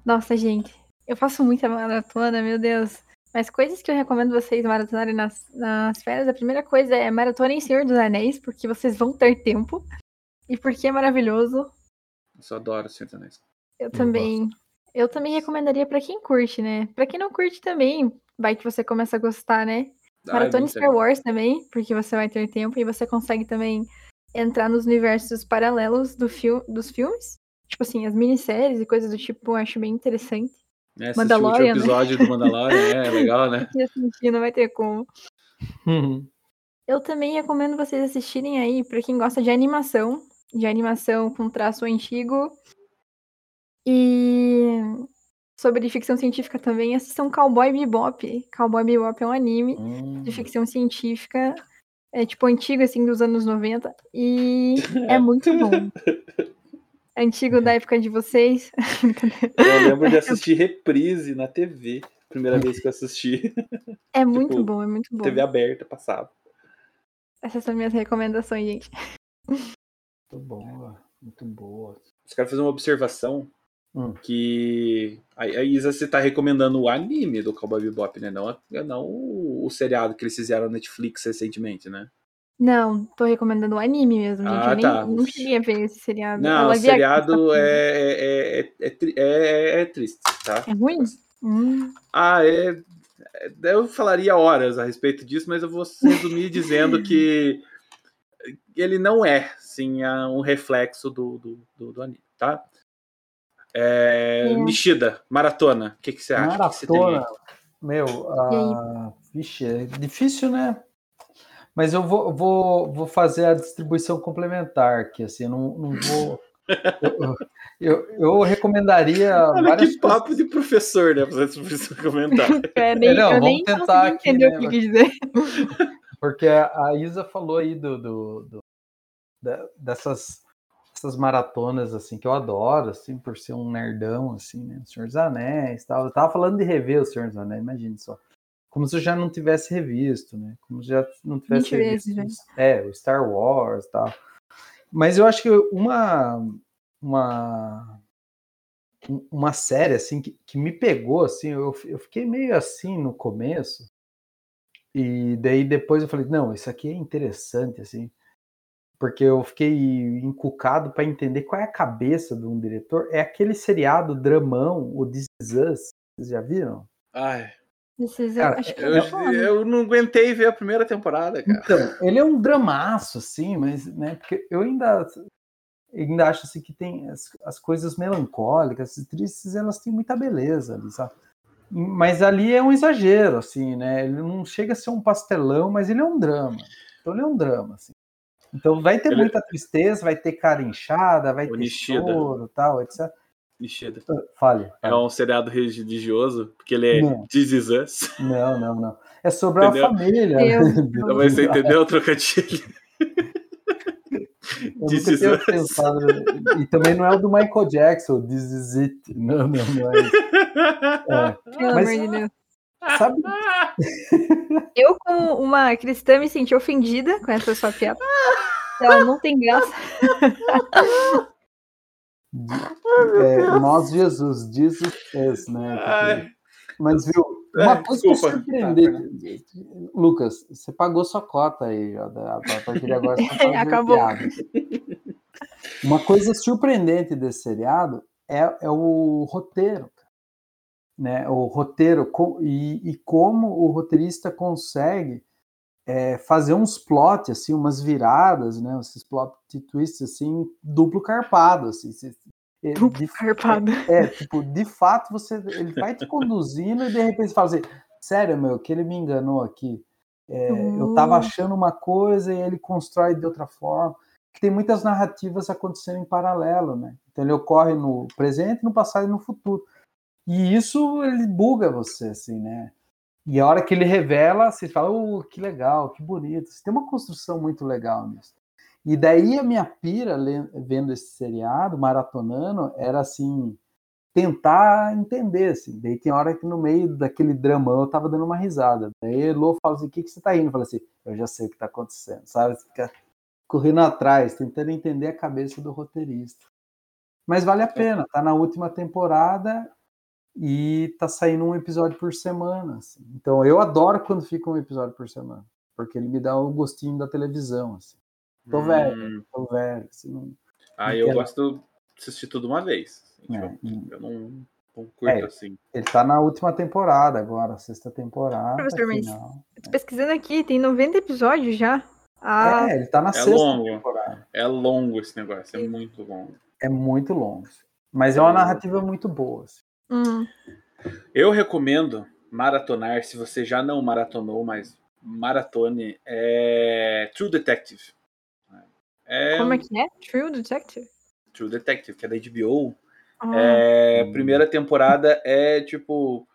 Nossa, gente, eu faço muita maratona, meu Deus. Mas coisas que eu recomendo vocês maratonarem nas, nas férias, a primeira coisa é maratona em Senhor dos Anéis, porque vocês vão ter tempo. E porque é maravilhoso. Eu só adoro Senhor dos Anéis. Eu, eu também. Gosto. Eu também recomendaria para quem curte, né? Para quem não curte também, vai que você começa a gostar, né? Maratona Star Wars também, porque você vai ter tempo e você consegue também entrar nos universos paralelos do fil dos filmes. Tipo assim, as minisséries e coisas do tipo, eu acho bem interessante. É, Mandalorian, o né? episódio né? do Mandalorian, é legal, né? [LAUGHS] assistir, não vai ter como. Eu também recomendo vocês assistirem aí, para quem gosta de animação, de animação com traço antigo. E sobre ficção científica também, assistam Cowboy Bebop. Cowboy Bebop é um anime Hum. de ficção científica, é tipo antigo, assim, dos anos 90, e [LAUGHS] é muito bom. Antigo da época de vocês. [LAUGHS] Eu lembro de assistir reprise na TV. Primeira vez que eu assisti. É [LAUGHS] muito Tipo, bom, é muito bom. TV aberta, passava. Essas são minhas recomendações, gente. Muito boa, muito boa. Os caras fazer uma observação Hum. que a, a Isa você tá recomendando o anime do Cowboy Bebop, né? Não, não o, o seriado que eles fizeram na Netflix recentemente, né? Não, tô recomendando o anime mesmo, gente. Ah, eu nem, tá. não cheguei a ver esse seriado. Não, o seriado é, é, é, é, tri- é- é triste, tá? É ruim? Hum, Ah, é, é- Eu falaria horas a respeito disso, mas eu vou resumir dizendo que ele não é, sim, um reflexo do, do, do, do anime, tá? É, É. Nishida, maratona. O que, que você acha? O que você? Maratona, meu, ah, vixe, é difícil, né? Mas eu vou, vou, vou fazer a distribuição complementar aqui, assim, eu não, não vou. Eu, eu, eu recomendaria. Olha que papo de professor, né? Fazer esse comentário. [LAUGHS] é, nem, não, eu vamos nem tentar aqui, entender né, o que quis dizer. [LAUGHS] Porque a Isa falou aí do, do- do- dessas, dessas maratonas assim que eu adoro, assim, por ser um nerdão, assim, né? Senhor dos Anéis, tal. Eu tava falando de rever o Senhor dos Anéis, imagine só. Como se eu já não tivesse revisto, né? Como se já não tivesse 20 vezes, revisto. É, o Star Wars, e tal. Mas eu acho que uma uma uma série assim que, que me pegou assim, eu, eu fiquei meio assim no começo. E daí depois eu falei, não, isso aqui é interessante, assim, porque eu fiquei encucado para entender qual é a cabeça de um diretor. É aquele seriado dramão, o This Is Us, vocês já viram? Ai, Cara, acho que eu, eu, eu não aguentei ver a primeira temporada, cara. Então, ele é um dramaço, assim, mas, né, porque eu ainda, ainda acho, assim, que tem as, as coisas melancólicas e tristes, elas têm muita beleza ali, sabe? Mas ali é um exagero, assim, né? Ele não chega a ser um pastelão, mas ele é um drama. Então ele é um drama, assim. Então vai ter Ele- muita tristeza, vai ter cara inchada, vai O ter choro, tal, etc. Nishida. Fale. É um seriado religioso, porque ele é Não. This Is Us. Não, não, não. É sobre Entendeu? a família. Né? [LAUGHS] Então, você entendeu o trocadilho? Eu This is us. pensado. E também não é o do Michael Jackson, This Is It. Não, não, não é isso. É. Pelo Mas- amor de Deus. Sabe, [LAUGHS] Eu, como uma cristã, me senti ofendida com essa sua piada. Ela não tem graça. [LAUGHS] é, nós, Jesus, Jesus is, né? Ai, Mas, viu, É, uma coisa que surpreendente. Lucas, você pagou sua cota aí, já, da- a partir de agora você tá [LAUGHS] Acabou. Uma coisa surpreendente desse seriado é, é o roteiro. Né? O roteiro e, e como o roteirista consegue é, fazer uns plot, assim, umas viradas, né? Esses plot twists assim, duplo carpado. Assim, se- é, Duplo de- carpado. é, tipo, de fato, você, ele vai te conduzindo e de repente você fala assim, sério, meu, que ele me enganou aqui. É, Eu tava Hum. achando uma coisa e ele constrói de outra forma. Tem muitas narrativas acontecendo em paralelo, né? Então ele ocorre no presente, no passado e no futuro. E isso ele buga você, assim, né? E a hora que ele revela, você fala, oh, que legal, que bonito. Tem uma construção muito legal nisso. E daí a minha pira, vendo esse seriado, maratonando, era assim, tentar entender, assim. Daí tem hora que no meio daquele dramão eu tava dando uma risada. Daí Elô fala assim, o que, que você tá rindo? Eu falei assim, eu já sei o que tá acontecendo, sabe? Você fica correndo atrás, tentando entender a cabeça do roteirista. Mas vale a pena, tá na última temporada e tá saindo um episódio por semana. assim. Então eu adoro quando fica um episódio por semana, porque ele me dá o gostinho da televisão. Assim. Tô Hum, velho, tô velho. Assim, não- Ah, eu Entendo. gosto de assistir tudo uma vez. assim, É, tipo, eu não, não curto É. assim. Ele tá na última temporada agora, sexta temporada. Professor, mas-. Tô pesquisando aqui, tem 90 episódios já. Ah, É, ele tá na É sexta longo. temporada. É longo esse negócio, é muito longo. É muito longo. Mas é uma narrativa muito boa. assim. Hum. Eu recomendo maratonar, se você já não maratonou, mas maratone, é True Detective. É Como um é que é? True Detective? True Detective, que é da HBO. Ah, É, primeira temporada é tipo.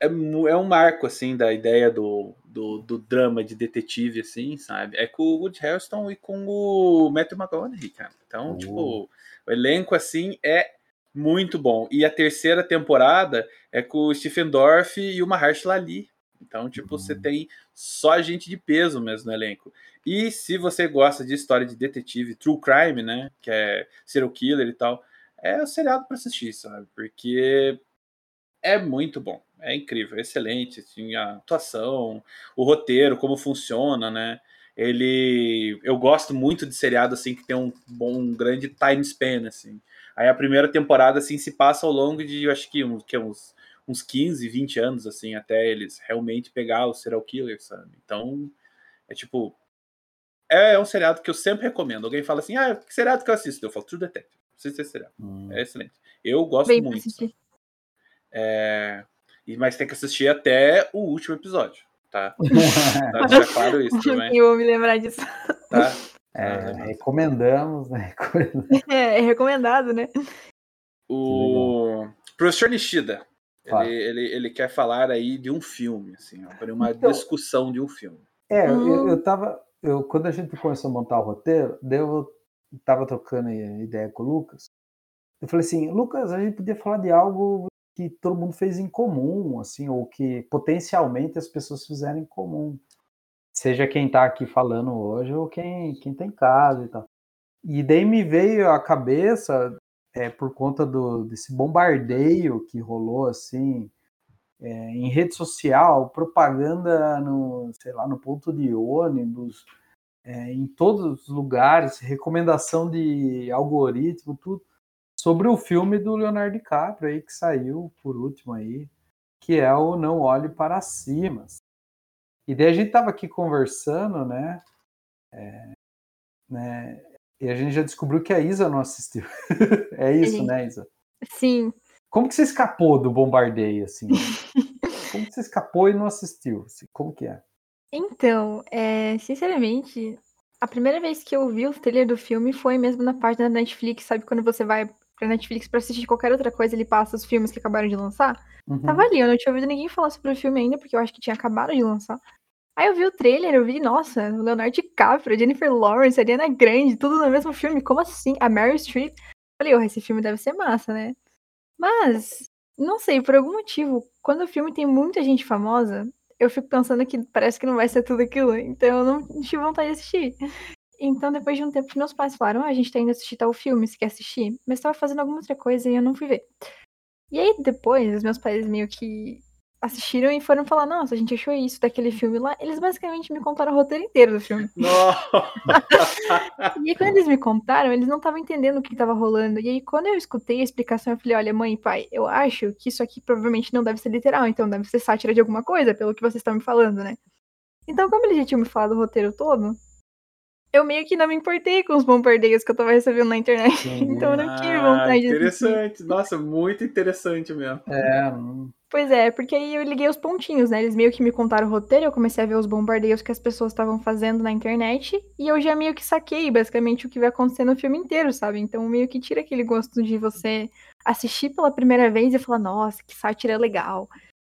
É, é um marco, assim, da ideia do, do, do drama de detetive, assim, sabe? É com o Woody Harrelson e com o Matthew McConaughey, cara. Então, Oh. tipo, o elenco, assim, é muito bom. E a terceira temporada é com o Stephen Dorff e o Mahershala Ali. Então, tipo, você Uhum. tem só gente de peso mesmo no elenco. E se você gosta de história de detetive, true crime, né? Que é serial killer e tal, é o seriado pra assistir, sabe? Porque é muito bom, é incrível, é excelente, assim, a atuação, o roteiro, como funciona, né? Ele, eu gosto muito de seriado assim que tem um bom, um grande time span, assim. Aí a primeira temporada assim se passa ao longo de, eu acho que uns, que uns, uns 15, 20 anos assim, até eles realmente pegar o serial killer, sabe? Então, é tipo é, é um seriado que eu sempre recomendo. Alguém fala assim: "Ah, que seriado que eu assisto?" Eu falo: "True Detective". Assisto esse seriado. Hum. É excelente. Eu gosto bem muito. É, e- Mas tem que assistir até o último episódio, tá? [LAUGHS] Deixar claro isso também, [LAUGHS] Eu vou me lembrar disso. tá? É, recomendamos, né? [LAUGHS] [LAUGHS] É, é recomendado, né? O professor Nishida, ele, ele, ele quer falar aí de um filme, assim, ó, para uma Então- discussão de um filme. É, eu, Hum. eu tava. Eu, quando a gente começou a montar o roteiro, eu tava trocando ideia com o Lucas. Eu falei assim, Lucas, a gente podia falar de algo que todo mundo fez em comum, assim, ou que potencialmente as pessoas fizeram em comum. Seja quem tá aqui falando hoje ou quem, quem tá em casa e tal. E daí me veio à cabeça, é, por conta do, desse bombardeio que rolou, assim, é, em rede social, propaganda no, sei lá, no ponto de ônibus, é, em todos os lugares, recomendação de algoritmo, tudo, sobre o filme do Leonardo DiCaprio aí que saiu por último aí, que é o Não Olhe para Cima. E daí a gente tava aqui conversando, né? É, né e a gente já descobriu que a Isa não assistiu. [LAUGHS] é isso, né, Isa? Sim. Como que você escapou do bombardeio, assim? [LAUGHS] Como que você escapou e não assistiu? assim? Como que é? Então, é, sinceramente, a primeira vez que eu vi o trailer do filme foi mesmo na página da Netflix, sabe? Quando você vai pra Netflix pra assistir qualquer outra coisa, ele passa os filmes que acabaram de lançar. Uhum. Tava ali, eu não tinha ouvido ninguém falar sobre o filme ainda, porque eu acho que tinha acabado de lançar. Aí eu vi o trailer, eu vi, nossa, o Leonardo DiCaprio, Jennifer Lawrence, Ariana Grande, tudo no mesmo filme, como assim? A Meryl Streep. Falei, oh, esse filme deve ser massa, né? Mas, não sei, por algum motivo, quando o filme tem muita gente famosa, eu fico pensando que parece que não vai ser tudo aquilo, então eu não tive vontade de assistir. Então, depois de um tempo, meus pais falaram, ah, a gente tá indo assistir tal filme, você quer assistir? Mas tava fazendo alguma outra coisa e eu não fui ver. E aí, depois, os meus pais meio que assistiram e foram falar, nossa, a gente achou isso daquele filme lá. Eles basicamente me contaram o roteiro inteiro do filme. [LAUGHS] E aí, quando eles me contaram, eles não estavam entendendo o que estava rolando. E aí, quando eu escutei a explicação, eu falei, olha, mãe e pai, eu acho que isso aqui provavelmente não deve ser literal, então deve ser sátira de alguma coisa, pelo que vocês estão me falando, né? Então, como eles já tinham me falado o roteiro todo, eu meio que não me importei com os bombardeios que eu tava recebendo na internet. Entendi. [LAUGHS] então, eu não tive Ah, vontade de assistir. interessante. Nossa, muito interessante mesmo. É, hum, Pois é, porque aí eu liguei os pontinhos, né? Eles meio que me contaram o roteiro, eu comecei a ver os bombardeios que as pessoas estavam fazendo na internet, e eu já meio que saquei basicamente o que vai acontecer no filme inteiro, sabe? Então meio que tira aquele gosto de você assistir pela primeira vez e falar, nossa, que sátira legal.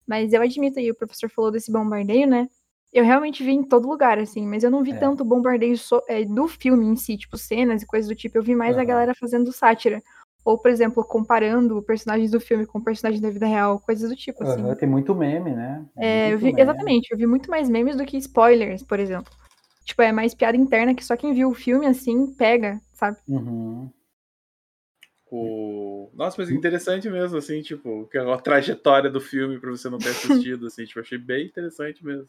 Mas eu admito aí, o professor falou desse bombardeio, né? Eu realmente vi em todo lugar, assim, mas eu não vi É. tanto bombardeio so- é, do filme em si, tipo cenas e coisas do tipo. Eu vi mais a Aham. galera fazendo sátira. Ou, por exemplo, comparando personagens do filme com personagens da vida real, coisas do tipo, assim. aham, tem muito meme, né? É, eu vi- meme. exatamente, eu vi muito mais memes do que spoilers, por exemplo. Tipo, é mais piada interna que só quem viu o filme assim pega, sabe? Uhum. O... Nossa, mas interessante mesmo, assim, tipo, é a trajetória do filme pra você não ter assistido, assim, tipo, achei bem interessante mesmo.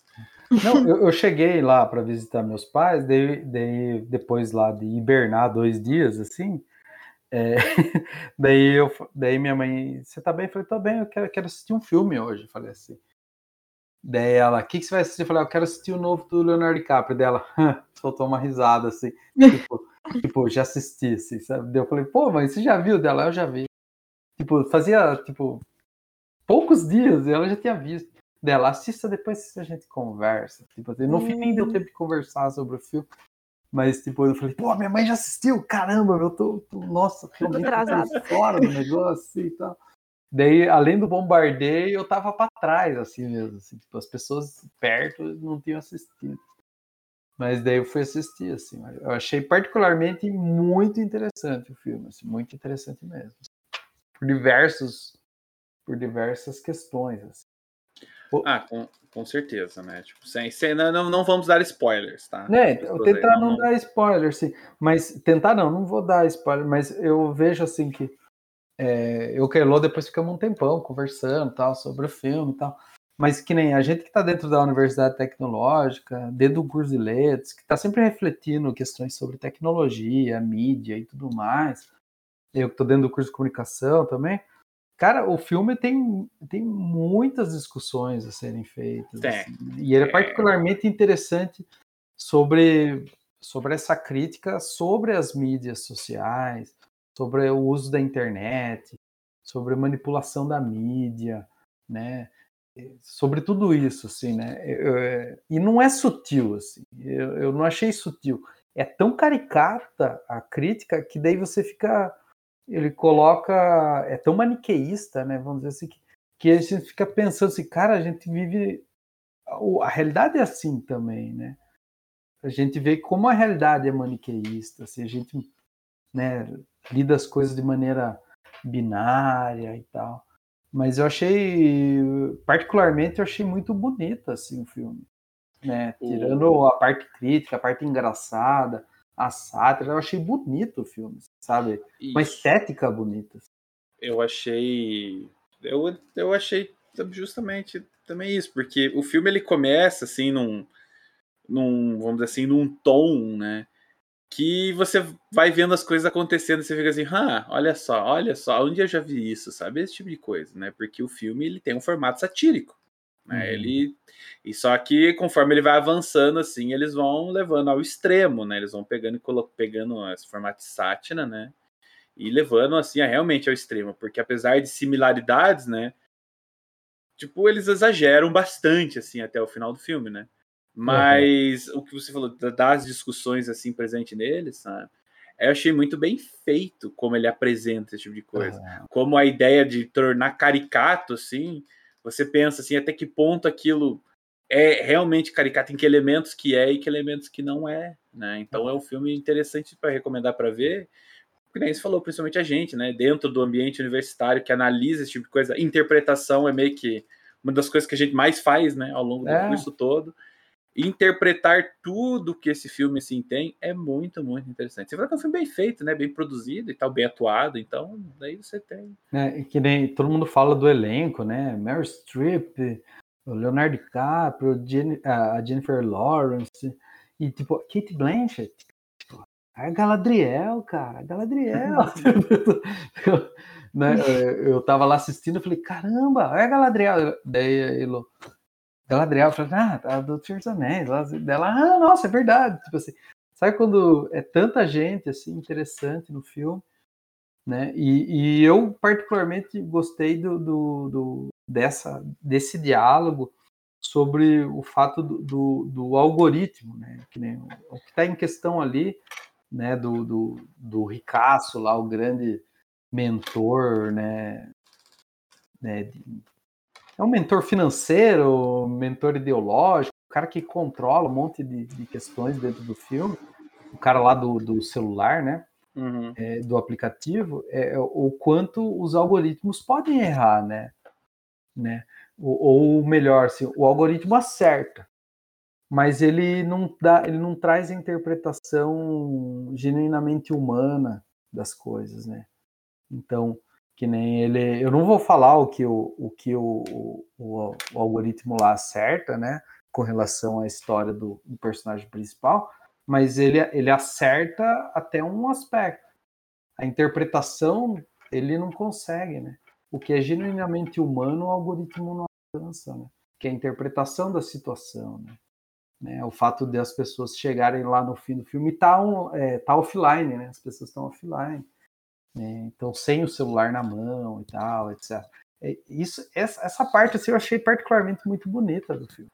Não, eu, eu cheguei lá para visitar meus pais, daí, daí depois lá de hibernar dois dias, assim, é, [LAUGHS] daí, eu, daí minha mãe, você tá bem? Eu falei, tô bem, eu quero, quero assistir um filme hoje, eu falei assim. Daí ela, o que, que você vai assistir? Eu falei, "Ah, eu quero assistir o novo do Leonardo DiCaprio. Daí ela [LAUGHS] soltou uma risada, assim, tipo, [LAUGHS] tipo, já assisti, assim, sabe? Daí eu falei, pô, mas você já viu dela? Eu já vi. Tipo, fazia, tipo, poucos dias e ela já tinha visto. Dela, assista depois a gente conversa. Tipo, assim, no fim nem deu tempo de conversar sobre o filme. Mas, tipo, eu falei, pô, minha mãe já assistiu, caramba, eu tô, tô nossa, realmente fora do negócio assim, e tal. Daí, além do bombardeio, eu tava para trás, assim mesmo. Assim, tipo, as pessoas perto não tinham assistido. Mas daí eu fui assistir, assim. Eu achei particularmente muito interessante o filme, assim, muito interessante mesmo. Por diversos, por diversas questões. Assim. Ah, com, com certeza, né? Tipo, sem, sem, não, não vamos dar spoilers, tá? Né, eu tentar não, não, dar spoilers, sim. Mas tentar não, não vou dar spoiler, mas eu vejo assim que é, eu e Elô depois ficamos um tempão conversando tal, sobre o filme e tal. Mas que nem a gente que está dentro da Universidade Tecnológica, dentro do curso de letras, que está sempre refletindo questões sobre tecnologia, mídia e tudo mais. Eu que estou dentro do curso de comunicação também. Cara, o filme tem, tem muitas discussões a serem feitas. Assim, né? e ele é, é particularmente interessante sobre, sobre essa crítica sobre as mídias sociais, sobre o uso da internet, sobre manipulação da mídia, né? Sobre tudo isso, assim, né? E não é sutil, assim. Eu, eu não achei sutil. É tão caricata a crítica que daí você fica ele coloca é tão maniqueísta, né? Vamos dizer assim que, que a gente fica pensando assim, cara, a gente vive a realidade é assim também, né? A gente vê como a realidade é maniqueísta, assim, a gente né, lida as coisas de maneira binária e tal. Mas eu achei, particularmente, eu achei muito bonito assim o filme, né? Tirando a parte crítica, a parte engraçada, a sátira, eu achei bonito o filme, sabe? Isso. Uma estética bonita. Eu achei, eu, eu achei justamente também isso, porque o filme ele começa assim num, num vamos dizer assim, num tom, né? Que você vai vendo as coisas acontecendo e você fica assim, ah, olha só, olha só, onde eu já vi isso, sabe? Esse tipo de coisa, né? Porque o filme ele tem um formato satírico, né? Uhum. Ele e só que conforme ele vai avançando assim, eles vão levando ao extremo, né? Eles vão pegando e pegando esse formato de sátira, né? E levando assim a realmente ao extremo, porque apesar de similaridades, né? Tipo, eles exageram bastante assim até o final do filme, né? Mas uhum. o que você falou das discussões assim presente neles, sabe? Eu achei muito bem feito como ele apresenta esse tipo de coisa. Uhum. Como a ideia de tornar caricato, assim, você pensa assim, até que ponto aquilo é realmente caricato, em que elementos que é e que elementos que não é, né? Então é um filme interessante para recomendar para ver. Porque nem você falou, principalmente a gente, né? Dentro do ambiente universitário que analisa esse tipo de coisa, interpretação é meio que uma das coisas que a gente mais faz, né, ao longo do é. curso todo interpretar tudo que esse filme assim tem é muito, muito interessante. Você vê que é um filme bem feito, né? Bem produzido e tal, bem atuado, então daí você tem. É, que nem todo mundo fala do elenco, né? Meryl Streep, o Leonardo DiCaprio, a Jennifer Lawrence e tipo Kate Blanchett. Tipo, a Galadriel, cara, a Galadriel. [LAUGHS] [LAUGHS] né? Eu tava lá assistindo, e falei, caramba, é a Galadriel. Daí ele Galadriel falou, ah, tá do Senhor dos Anéis. Dela, ah, nossa, é verdade. Tipo assim, sabe quando é tanta gente assim interessante no filme, né? E, e eu particularmente gostei do, do, do, dessa desse diálogo sobre o fato do, do, do algoritmo, né? Que nem, o que está em questão ali, né? Do, do, do Ricasso lá, o grande mentor, né? né é um mentor financeiro, mentor ideológico, o cara que controla um monte de, de questões dentro do filme, o cara lá do, do celular, né? Uhum. É, do aplicativo, é, é o quanto os algoritmos podem errar, né? né? Ou, ou melhor, assim, o algoritmo acerta, mas ele não dá, ele não traz a interpretação genuinamente humana das coisas, né? Então, que nem ele. Eu não vou falar o que o, o, que o, o, o algoritmo lá acerta, né? Com relação à história do, do, personagem principal, mas ele, ele acerta até um aspecto. A interpretação ele não consegue, né? O que é genuinamente humano, o algoritmo não alcança, né? Que é a interpretação da situação, né? né? O fato de as pessoas chegarem lá no fim do filme tá, um, é, tá offline, né? As pessoas estão offline né? Então, sem o celular na mão e tal, etc. É, isso, essa, essa parte assim, eu achei particularmente muito bonita do filme.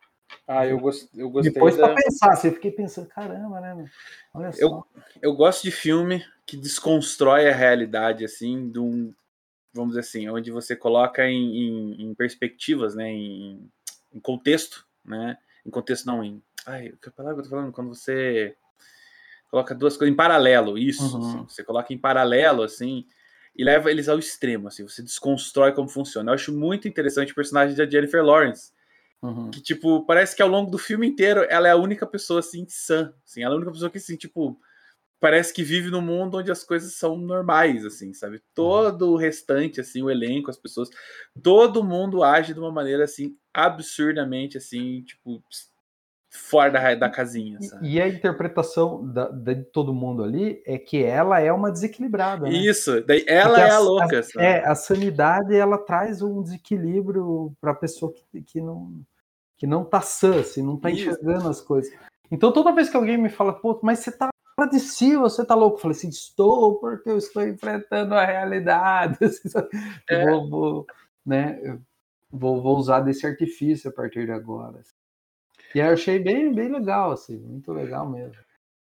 Ah, eu, gost, eu gostei. Depois da... pra pensar, assim, eu fiquei pensando, caramba, né? Olha só. Eu, eu gosto de filme que desconstrói a realidade, assim, de um, vamos dizer assim, onde você coloca em, em, em perspectivas, né? Em, em, contexto, né? Em contexto não, em. Ai, que palavra eu tô falando? Quando você coloca duas coisas em paralelo, isso. Uhum. Assim, você coloca em paralelo, assim, e leva eles ao extremo, assim, você desconstrói como funciona. Eu acho muito interessante o personagem da Jennifer Lawrence Uhum. que, tipo, parece que ao longo do filme inteiro ela é a única pessoa, assim, sã. Assim, ela é a única pessoa que, assim, tipo, parece que vive num mundo onde as coisas são normais, assim, sabe? Todo o restante, assim, o elenco, as pessoas, todo mundo age de uma maneira, assim, absurdamente, assim, tipo, fora da, da casinha, sabe? E, e a interpretação da, de todo mundo ali é que ela é uma desequilibrada. Né? Isso, daí ela Porque é a louca, a, sabe? É, a sanidade ela traz um desequilíbrio para a pessoa que, que não que não tá sã, assim, não tá Isso. enxergando as coisas. Então toda vez que alguém me fala, pô, mas você tá fora de si, você tá louco, eu falei assim, estou porque eu estou enfrentando a realidade. [LAUGHS] assim, É. vou, vou, né, vou, vou usar desse artifício a partir de agora. E aí eu achei bem, bem legal, assim, muito legal mesmo.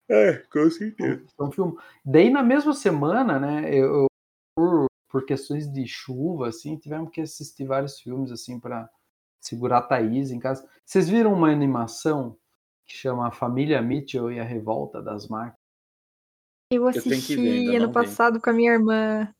É, com certeza. Um filme. Daí na mesma semana, né, eu, eu- por, por questões de chuva, assim, tivemos que assistir vários filmes, assim, para segurar a Thaís em casa. Vocês viram uma animação que chama A Família Mitchell e a Revolta das Máquinas? Eu assisti ver, ainda ano vi. passado com a minha irmã.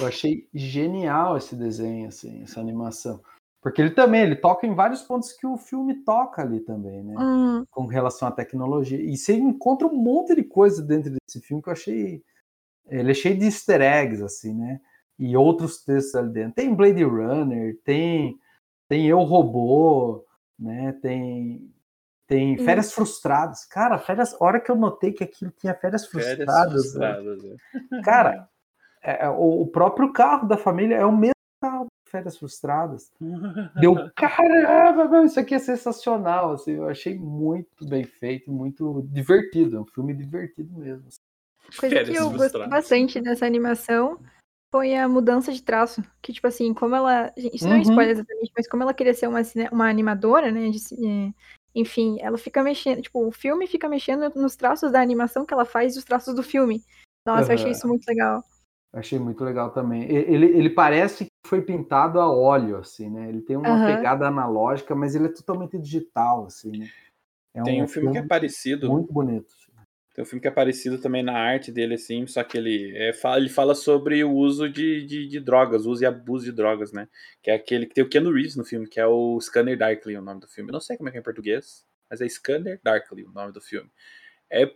Eu achei genial esse desenho, assim, essa animação. Porque ele também, ele toca em vários pontos que o filme toca ali também, né? Hum, com relação à tecnologia. E você encontra um monte de coisa dentro desse filme que eu achei. Ele é cheio de easter eggs, assim, né? E outros textos ali dentro. Tem Blade Runner, tem, tem Eu Robô, né? Tem, tem. Férias Frustradas. Cara, férias, a hora que eu notei que aquilo tinha Férias Férias Frustradas. né? frustradas, é. Cara, é- é, o, o próprio carro da família é o mesmo Férias Frustradas. [LAUGHS] Deu, caramba, meu, isso aqui é sensacional, assim, eu achei muito bem feito, muito divertido, é um filme divertido mesmo. assim. coisa que Férias eu gostei frustradas. bastante dessa animação foi a mudança de traço. Que, tipo assim, como ela. Isso não é Uhum. spoiler exatamente, mas como ela queria ser uma, uma animadora, né? de é, enfim, ela fica mexendo. Tipo, o filme fica mexendo nos traços da animação que ela faz e os traços do filme. Nossa, eu achei isso muito legal. Eu achei muito legal também. E- Ele, ele parece que foi pintado a óleo, assim, né? Ele tem uma Aham. pegada analógica, mas ele é totalmente digital, assim, né? É Tem um filme que é parecido. muito bonito. assim. Tem um filme que é parecido também na arte dele, assim, só que ele, é, fala, ele fala sobre o uso de, de, de drogas, uso e abuso de drogas, né? Que é aquele que tem o Keanu Reeves no filme, que é o Scanner Darkly, o nome do filme. Eu não sei como é que é em português, mas é Scanner Darkly o nome do filme. É,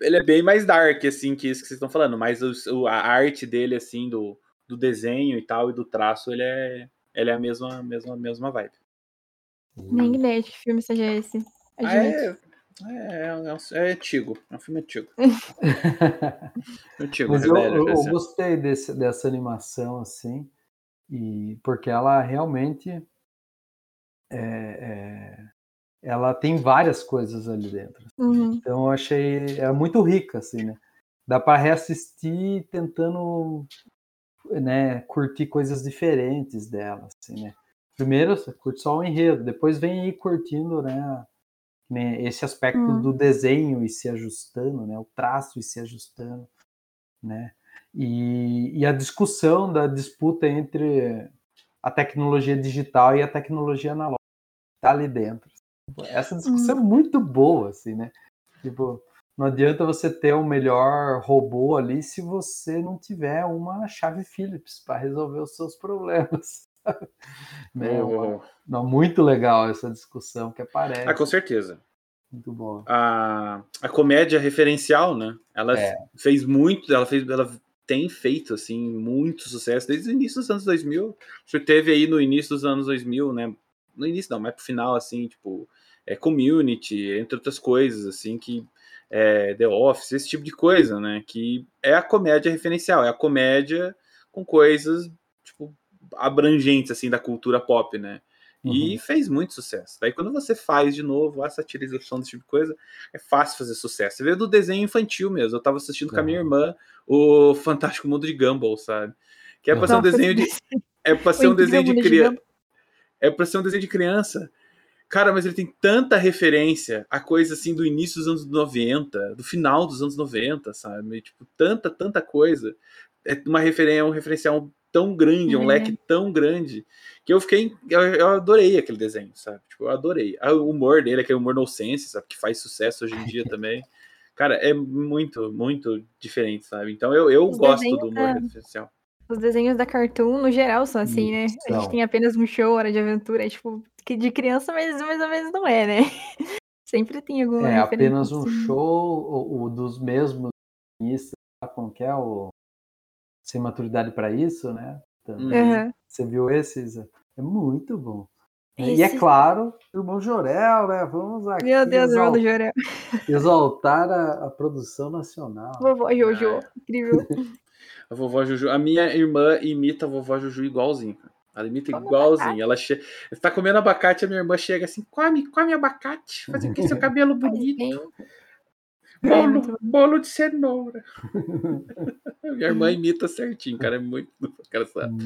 ele é bem mais dark, assim, que isso que vocês estão falando, mas o- a arte dele, assim, do, do desenho e tal, e do traço, ele é, ele é a mesma, mesma, mesma vibe. Nem ideia de que filme seja esse. Ah, é, é, é, um- é antigo, é um filme antigo. [LAUGHS] Antigo, Mas é eu, velho, eu- eu gostei desse- dessa animação, assim, e porque ela realmente é, é, ela tem várias coisas ali dentro. Uhum. Então eu achei é muito rica, assim, né? Dá para reassistir tentando, né, curtir coisas diferentes dela, assim, né? Primeiro você curte só o enredo, depois vem aí curtindo, né, né, esse aspecto Hum. do desenho e se ajustando, né, o traço e se ajustando, né? E, e a discussão da disputa entre a tecnologia digital e a tecnologia analógica tá ali dentro. Essa discussão é muito boa, assim, né? Tipo, não adianta você ter o melhor robô ali se você não tiver uma chave Phillips para resolver os seus problemas. [LAUGHS] Né? Oh. Não, muito legal essa discussão que aparece. Ah, com certeza. Muito bom. A, a comédia referencial, né? Ela É. fez muito, ela fez, ela tem feito assim muito sucesso desde o início dos anos 2000. Acho que teve aí no início dos anos 2000, né? No início não, mas pro final assim, tipo, é Community, entre outras coisas assim que é, The Office, esse tipo de coisa, né? Que é a comédia referencial, é a comédia com coisas tipo abrangentes assim da cultura pop, né? E Uhum. fez muito sucesso. Daí quando você faz de novo a satirização desse tipo de coisa, é fácil fazer sucesso. Você vê do desenho infantil mesmo. Eu tava assistindo com a minha Uhum. irmã o Fantástico Mundo de Gumball, sabe? Que é pra ser um desenho de é pra ser um desenho de criança. É pra ser um desenho de criança. Cara, mas ele tem tanta referência a coisa assim do início dos anos 90, do final dos anos 90, sabe? Tipo, tanta, tanta coisa. É uma referência, é um referencial tão grande, um É. leque tão grande, que eu fiquei. Eu, eu adorei aquele desenho, sabe? Tipo, eu adorei. Ah, O humor dele, aquele humor nonsense, sabe? Que faz sucesso hoje em dia [LAUGHS] também. Cara, é muito, muito diferente, sabe? Então eu, eu Os gosto do humor da- referencial. Os desenhos da Cartoon, no geral, são assim, né? A gente tem apenas um show, hora de aventura, é, tipo, que de criança, mas mais ou menos não é, né? [LAUGHS] Sempre tem alguma É apenas um assim. show o, o dos mesmos desenhistas, sabe como que é o sem maturidade para isso, né? Então, Uhum. Você viu esse? Isa? É muito bom. E é Esse- claro, irmão Jorel, né? Vamos aqui Meu Deus, exal- irmão do Jorel. [LAUGHS] exaltar a, a produção nacional. Vovó Jojo, Ah, incrível. [LAUGHS] A vovó Juju. A minha irmã imita a vovó Juju igualzinho. cara. Ela imita igualzinho. Ela che... Você tá comendo abacate, a minha irmã chega assim: come, come abacate. Faz aqui seu cabelo [LAUGHS] bonito. Bolo, bolo de cenoura. [LAUGHS] minha irmã imita certinho, cara. É muito engraçado.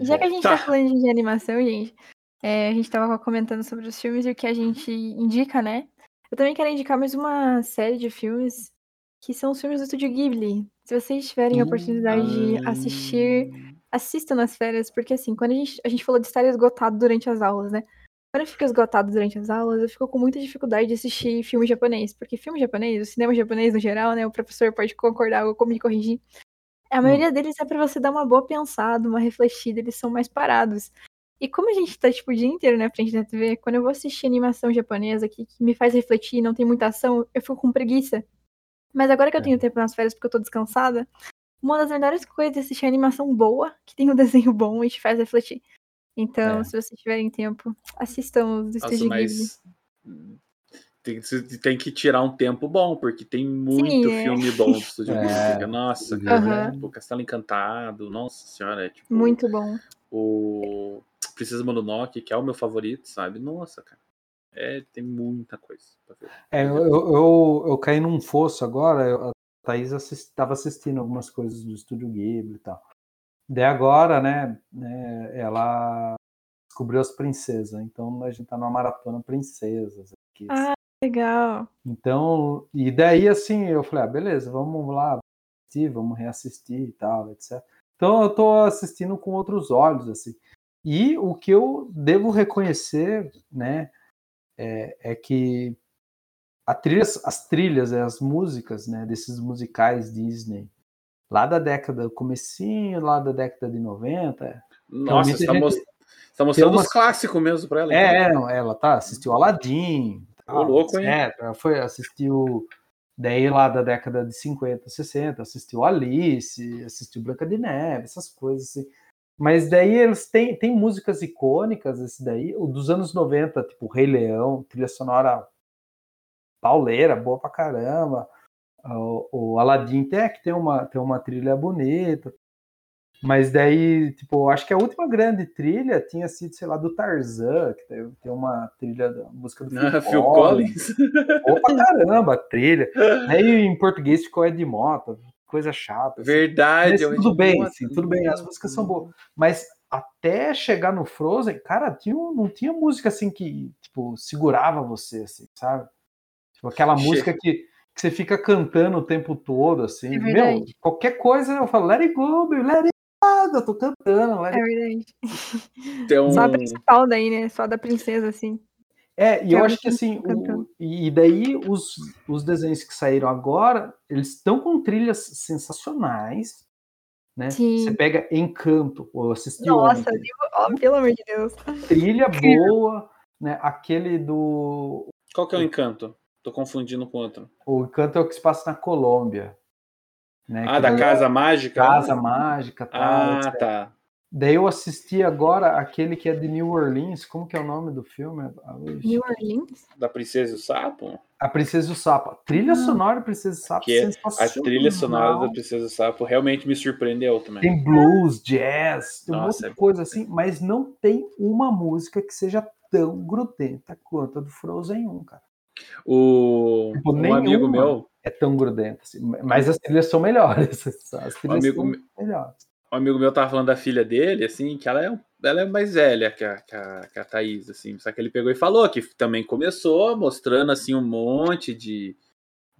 Já que a gente Tá. tá falando de animação, gente, é, a gente tava comentando sobre os filmes e o que a gente indica, né? Eu também quero indicar mais uma série de filmes que são os filmes do Estúdio Ghibli. Se vocês tiverem a oportunidade de assistir, assistam nas férias, porque assim, quando a gente, a gente falou de estar esgotado durante as aulas, né? Quando eu fico esgotado durante as aulas, eu fico com muita dificuldade de assistir filme japonês, porque filme japonês, o cinema japonês no geral, né? O professor pode concordar ou me corrigir. A maioria deles é pra você dar uma boa pensada, uma refletida, eles são mais parados. E como a gente tá, tipo, o dia inteiro na frente da TV, quando eu vou assistir animação japonesa aqui, que me faz refletir, não tem muita ação, eu fico com preguiça. Mas agora que eu É. tenho tempo nas férias porque eu tô descansada, uma das melhores coisas é assistir animação boa, que tem um [LAUGHS] desenho bom e te faz refletir. Então, É. se vocês tiverem tempo, assistam os do Nossa, Estúdio mas. Tem, que- tem que tirar um tempo bom, porque tem muito é. filme bom do Estúdio [LAUGHS] É. Ghibli. Nossa, Aham. cara. Tipo, Castelo Encantado. Nossa senhora. É, tipo, Muito bom. o Princesa Mononoke, que é o meu favorito, sabe? Nossa, cara. É, tem muita coisa pra ver. É, eu, eu, eu, eu caí num fosso agora, eu- Thaís estava assistindo algumas coisas do Estúdio Ghibli e tal. Daí agora, né, né, ela descobriu as princesas, então a gente tá numa maratona princesas aqui. Ah, legal. Então, e daí assim, eu falei, ah, beleza, vamos lá assistir, vamos reassistir e tal, etc. Então eu tô assistindo com outros olhos, assim. E o que eu devo reconhecer, né, é, é que a trilhas, as trilhas, né, as músicas, né, desses musicais Disney, lá da década, comecinho, lá da década de 90, Nossa, muita você tá, gente- mos- você tá mostrando umas- os clássicos mesmo pra ela. então. é, é, não, ela tá, assistiu Aladdin, Ô, louco, hein? etc. Foi, assistiu daí lá da década de 50, 60, assistiu Alice, assistiu Branca de Neve, essas coisas assim. Mas daí eles têm, têm músicas icônicas, esse daí, o dos anos 90, tipo Rei Leão, trilha sonora pauleira, boa pra caramba. O, o Aladdin tem, que tem uma, tem uma trilha bonita. Mas daí, tipo, acho que a última grande trilha tinha sido, sei lá, do Tarzan, que tem, uma trilha da música do Ah, Phil Collins. Boa pra caramba a trilha. [LAUGHS] Aí em português ficou Ed Mota, coisa chata. assim. Verdade. Mas eu tudo bem, assim, tudo bem, as músicas são boas. Mas até chegar no Frozen, cara, tinha, não tinha música assim que, tipo, segurava você, assim, sabe? Tipo, aquela Che- música que, que você fica cantando o tempo todo, assim. É Meu, qualquer coisa eu falo, let it go, meu, let it go, eu tô cantando, let É it verdade. Tem um... Só a principal daí, né? Só a da princesa, assim. É, e Que eu é acho que assim, o- cantando. e daí os, os desenhos que saíram agora, eles estão com trilhas sensacionais, né? Sim. Você pega Encanto, ou assistiu Nossa, ontem, ó, pelo amor de Deus. trilha boa, né? Aquele do Qual que é o encanto? Tô confundindo com outro. o Encanto é o que se passa na Colômbia, né? Ah, que da é Casa Mágica? Casa Mágica, tal, Ah, etc. tá. Daí eu assisti agora aquele que é de New Orleans, como que é o nome do filme? New Orleans? Da Princesa e o Sapo? A Princesa e o Sapo. A trilha Ah. sonora Princesa e o Sapo Que é a trilha sonora da Princesa e o Sapo realmente me surpreendeu também. Tem blues, jazz, tem um Nossa, monte é de coisa assim, mas não tem uma música que seja tão grudenta quanto a do Frozen 1, cara. O Tipo, um amigo meu, É tão grudenta, assim, mas as trilhas são melhores. [LAUGHS] As trilhas amigo são me- melhores. um amigo meu tava falando da filha dele, assim, que ela é, ela é mais velha que a, que, a, que a Thaís, assim. Só que ele pegou e falou que também começou mostrando, assim, um monte de,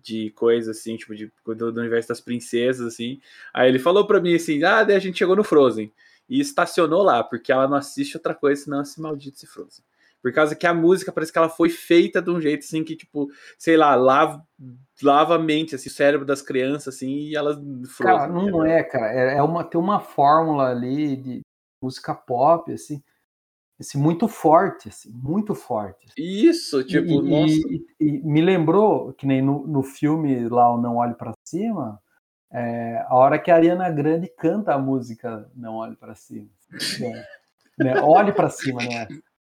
de coisa, assim, tipo, de, do, do universo das princesas, assim. Aí ele falou pra mim, assim, ah, daí a gente chegou no Frozen. E estacionou lá, porque ela não assiste outra coisa senão esse maldito se Frozen. Por causa que a música parece que ela foi feita de um jeito assim que, tipo, sei lá, lava, lava a mente, assim, o cérebro das crianças, assim, e elas. Cara, não, não é, cara. É, é uma, tem uma fórmula ali de música pop, assim, assim muito forte, assim, muito forte. Assim. Isso, tipo, e, nossa. E, e, me lembrou que nem no, no filme lá, o Não Olhe para Cima, é, a hora que a Ariana Grande canta a música Não Olhe para Cima. É, [LAUGHS] né? Olhe para cima, né?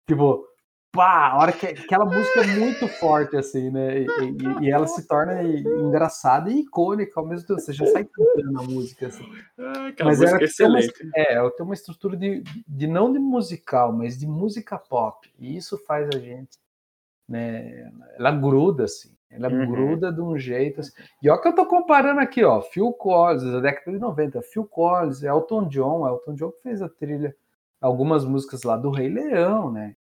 Tipo, pá, a hora que aquela música é muito forte, assim, né? E, e, e, ela se torna engraçada e icônica ao mesmo tempo. Você já sai cantando a música, assim. Ah, mas música é excelente. Uma, é, ela tem uma estrutura de, de não de musical, mas de música pop. E isso faz a gente, né? Ela gruda, assim. Ela uhum. gruda de um jeito. Assim. E olha que eu tô comparando aqui, ó. Phil Collins, da década de 90. Phil Collins, Elton John. Elton John que fez a trilha, algumas músicas lá do Rei Leão, né?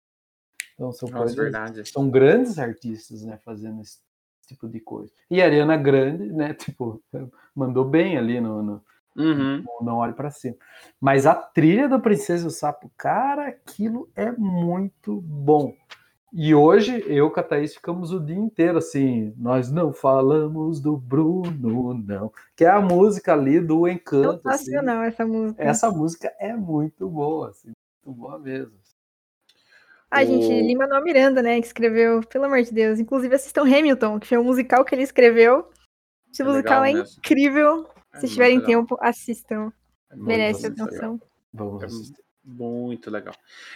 Então são Nossa, coisas, verdade. são grandes artistas, né, fazendo esse tipo de coisa. E a Ariana Grande, né, [LAUGHS] tipo, mandou bem ali no, no, uhum. Não Olhe para Cima. Mas a trilha da Princesa e o Sapo, cara, aquilo é muito bom. E hoje eu e a Thaís ficamos o dia inteiro assim, nós não falamos do Bruno, não. Que é a música ali do Encanto. Assim. Sensacional assim. essa música. Essa música é muito boa, assim, muito boa mesmo. A o... gente, Lima Manuel Miranda, né, que escreveu, pelo amor de Deus. Inclusive assistam Hamilton, que foi um musical que ele escreveu. Esse é musical é mesmo. incrível. É Se tiverem legal. tempo, assistam. É Merece atenção. Vamos assistir. Muito legal.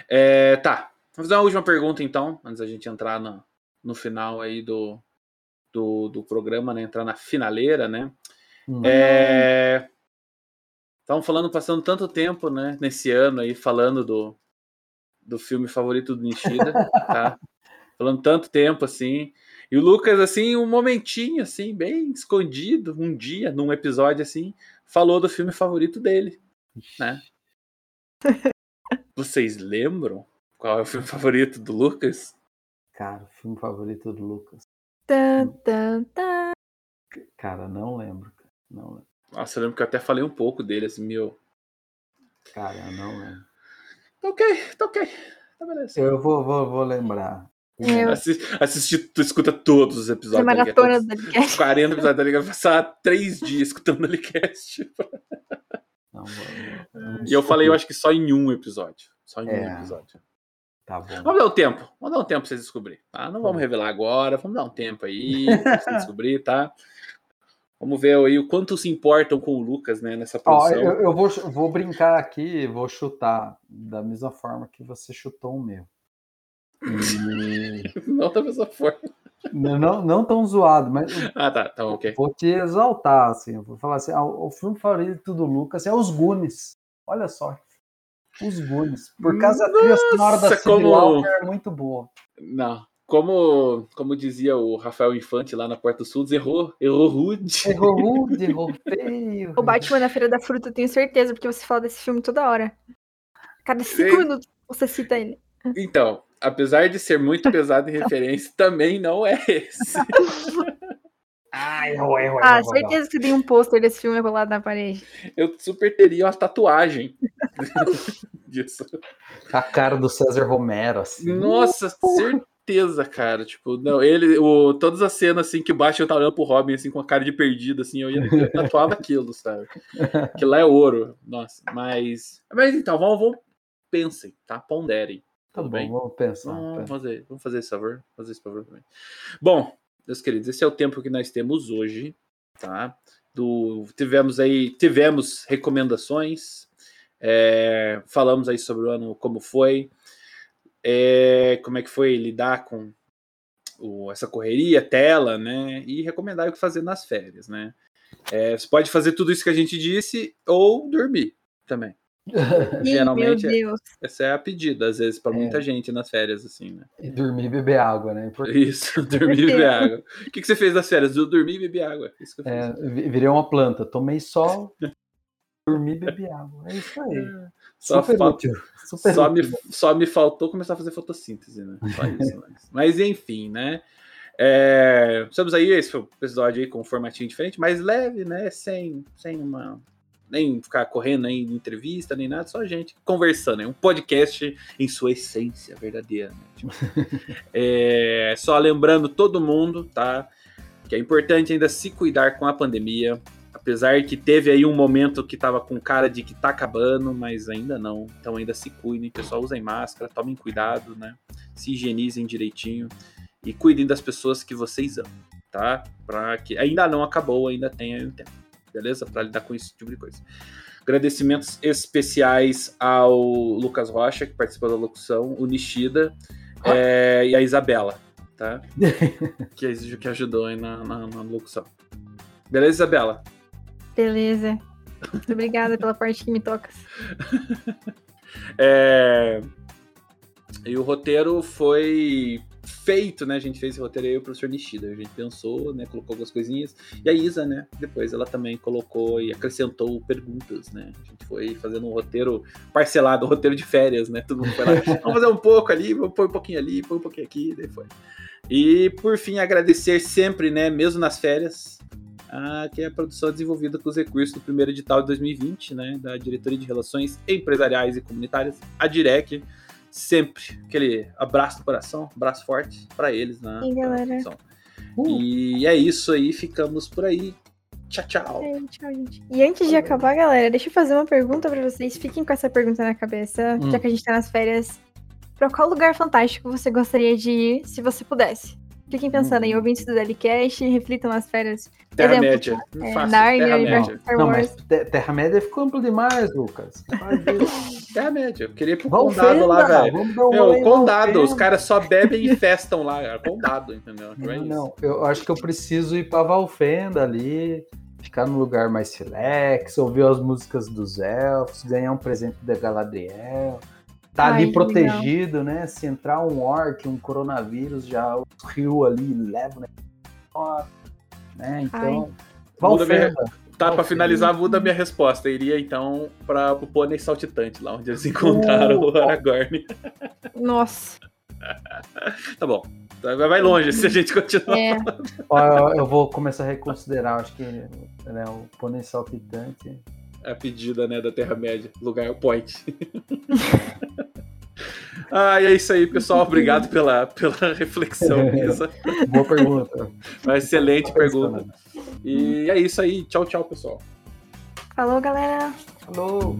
É, tá, vamos fazer uma última pergunta então, antes da gente entrar no, no final aí do, do, do programa, né? Entrar na finaleira, né? Hum. É, Estavam falando, passando tanto tempo, né, nesse ano aí, falando do, do filme favorito do Nishida, tá? [LAUGHS] Falando tanto tempo assim. E o Lucas, assim, um momentinho, assim, bem escondido, um dia, num episódio assim, falou do filme favorito dele, né? [LAUGHS] Vocês lembram qual é o filme favorito do Lucas? Cara, o filme favorito do Lucas. Tá, tá, tá. Cara, não lembro. Não lembro. Nossa, eu lembro que eu até falei um pouco dele, assim, meu. Cara, não lembro. Tá ok, tá ok. Tá beleza. Eu vou, vou, vou lembrar. Eu... Assistir, tu escuta todos os episódios. A maratona Dalicast. 40 episódios da Liga, passar três dias escutando. Não, vou, e eu falei, eu acho que só em um episódio. Só em é. um episódio. Tá bom. Vamos dar um tempo. Vamos dar um tempo pra vocês descobrirem. Tá? Não vamos revelar agora. Vamos dar um tempo aí [LAUGHS] pra vocês descobrir, tá? Vamos ver aí o quanto se importam com o Lucas, né, nessa produção. Ó, eu, eu vou, vou brincar aqui, vou chutar da mesma forma que você chutou o meu. [LAUGHS] E... não da mesma forma. Não, não, não tão zoado, mas. Ah, tá, tá, ok. Vou te exaltar, assim. Vou falar assim: ah, o filme favorito do Lucas é Os Goonies. Olha só. Os Goonies. Por causa da trilha sonora da como... é muito boa. Não, como, como dizia o Rafael Infante lá na Porta dos Fundos, errou, errou rude. Errou [LAUGHS] rude, errou feio. O Batman na Feira da Fruta, eu tenho certeza, porque você fala desse filme toda hora. Cada cinco minutos você cita ele. Então, apesar de ser muito [LAUGHS] pesado em referência, também não é esse. [LAUGHS] ah, errou, errou, ah, certeza que você tem um pôster desse filme colado na parede. Eu super teria uma tatuagem disso. A cara do César Romero, assim. Nossa, certeza certeza, cara. Tipo, não, ele, o, todas as cenas assim que o Batman tá olhando pro Robin assim com a cara de perdido, assim, eu ia eu [LAUGHS] tatuava aquilo, sabe? Que lá é ouro. Nossa, mas. Mas então, vamos, vamos pensem, tá? Ponderem. Tudo tá bem? Vamos pensar. Vamos fazer, vamos fazer esse favor. Fazer esse favor também. Bom, meus queridos, esse é o tempo que nós temos hoje, tá? Do, tivemos aí, tivemos recomendações, é, falamos aí sobre o ano como foi, é, como é que foi lidar com o, essa correria, tela, né? E recomendar o que fazer nas férias, né? É, você pode fazer tudo isso que a gente disse ou dormir também. [LAUGHS] Geralmente, é, essa é a pedida, às vezes, para muita é. gente nas férias, assim, né? E dormir e beber água, né? Isso, [LAUGHS] dormir e beber água. [LAUGHS] O que, que você fez nas férias? Eu dormi e bebi água. Isso que eu é, virei uma planta, tomei sol, Dormir e beber água. É isso aí. Só, Super útil. Super só, me, útil. só me faltou começar a fazer fotossíntese, né? Só isso. [LAUGHS] mas, mas enfim, né? É, estamos aí, esse foi o episódio aí com um formatinho diferente, mais leve, né? Sem, sem uma. Nem ficar correndo nem em entrevista, nem nada, só a gente conversando. É um podcast em sua essência verdadeira. Né? [LAUGHS] É, só lembrando todo mundo, tá? Que é importante ainda se cuidar com a pandemia. Apesar que teve aí um momento que tava com cara de que tá acabando, mas ainda não. Então ainda se cuidem, pessoal, usem máscara, tomem cuidado, né? Se higienizem direitinho e cuidem das pessoas que vocês amam, tá? Para que ainda não acabou, ainda tem aí um tempo, beleza? Para lidar com esse tipo de coisa. Agradecimentos especiais ao Lucas Rocha, que participou da locução, o Nishida é, e a Isabela, tá? [LAUGHS] que, que ajudou aí na, na, na locução. Beleza, Isabela? Beleza. Muito obrigada pela parte que me toca. [LAUGHS] É... E o roteiro foi feito, né? A gente fez esse roteiro aí, o professor Nishida. A gente pensou, né? Colocou algumas coisinhas. E a Isa, né? Depois ela também colocou e acrescentou perguntas, né? A gente foi fazendo um roteiro parcelado, um roteiro de férias, né? Todo mundo foi lá, vamos fazer um pouco ali, vamos pôr um pouquinho ali, pôr um pouquinho aqui, daí foi. E por fim, agradecer sempre, né? Mesmo nas férias, a, que é a produção desenvolvida com os recursos do primeiro edital de 2020, né? Da Diretoria de Relações Empresariais e Comunitárias, a DIREC sempre aquele abraço no coração, abraço forte para eles na E galera? produção. E é isso aí, ficamos por aí. Tchau, tchau. É, tchau, gente. E antes de acabar, galera, deixa eu fazer uma pergunta pra vocês. Fiquem com essa pergunta na cabeça, Hum. já que a gente tá nas férias. Pra qual lugar fantástico você gostaria de ir se você pudesse? Fiquem pensando em Hum. ouvintes do Delicast, reflitam nas férias. Terra-média. É, Narnia, Star Não, mas Terra-média ficou amplo demais, Lucas. [LAUGHS] Terra-média. Eu queria ir pro Vamos condado lá, velho. Vamos dar um Meu, condado, os caras só bebem e [LAUGHS] festam lá, cara. Condado, entendeu? É Não, isso. não, eu acho que eu preciso ir pra Valfenda ali, ficar num lugar mais relax, ouvir as músicas dos elfos, ganhar um presente da Galadriel. Tá Ai, ali protegido, né? Se entrar um orc, um coronavírus, já o rio ali leva, né? Né? Então, Muda Valfenda. Tá, pra Valfenda. finalizar, muda a minha resposta. Eu iria então para o pônei saltitante, lá onde eles encontraram o Aragorn. Nossa. [LAUGHS] Tá bom. Vai vai longe se a gente continuar. É. [LAUGHS] Ó, eu vou começar a reconsiderar, acho que né, o pônei saltitante. A pedida, né, da Terra-média. Lugar point. [LAUGHS] ah, e é isso aí, pessoal. Obrigado pela, pela reflexão. [LAUGHS] Isa. Boa pergunta. Uma excelente pergunta. E é isso aí. Tchau, tchau, pessoal. Falou, galera. Falou!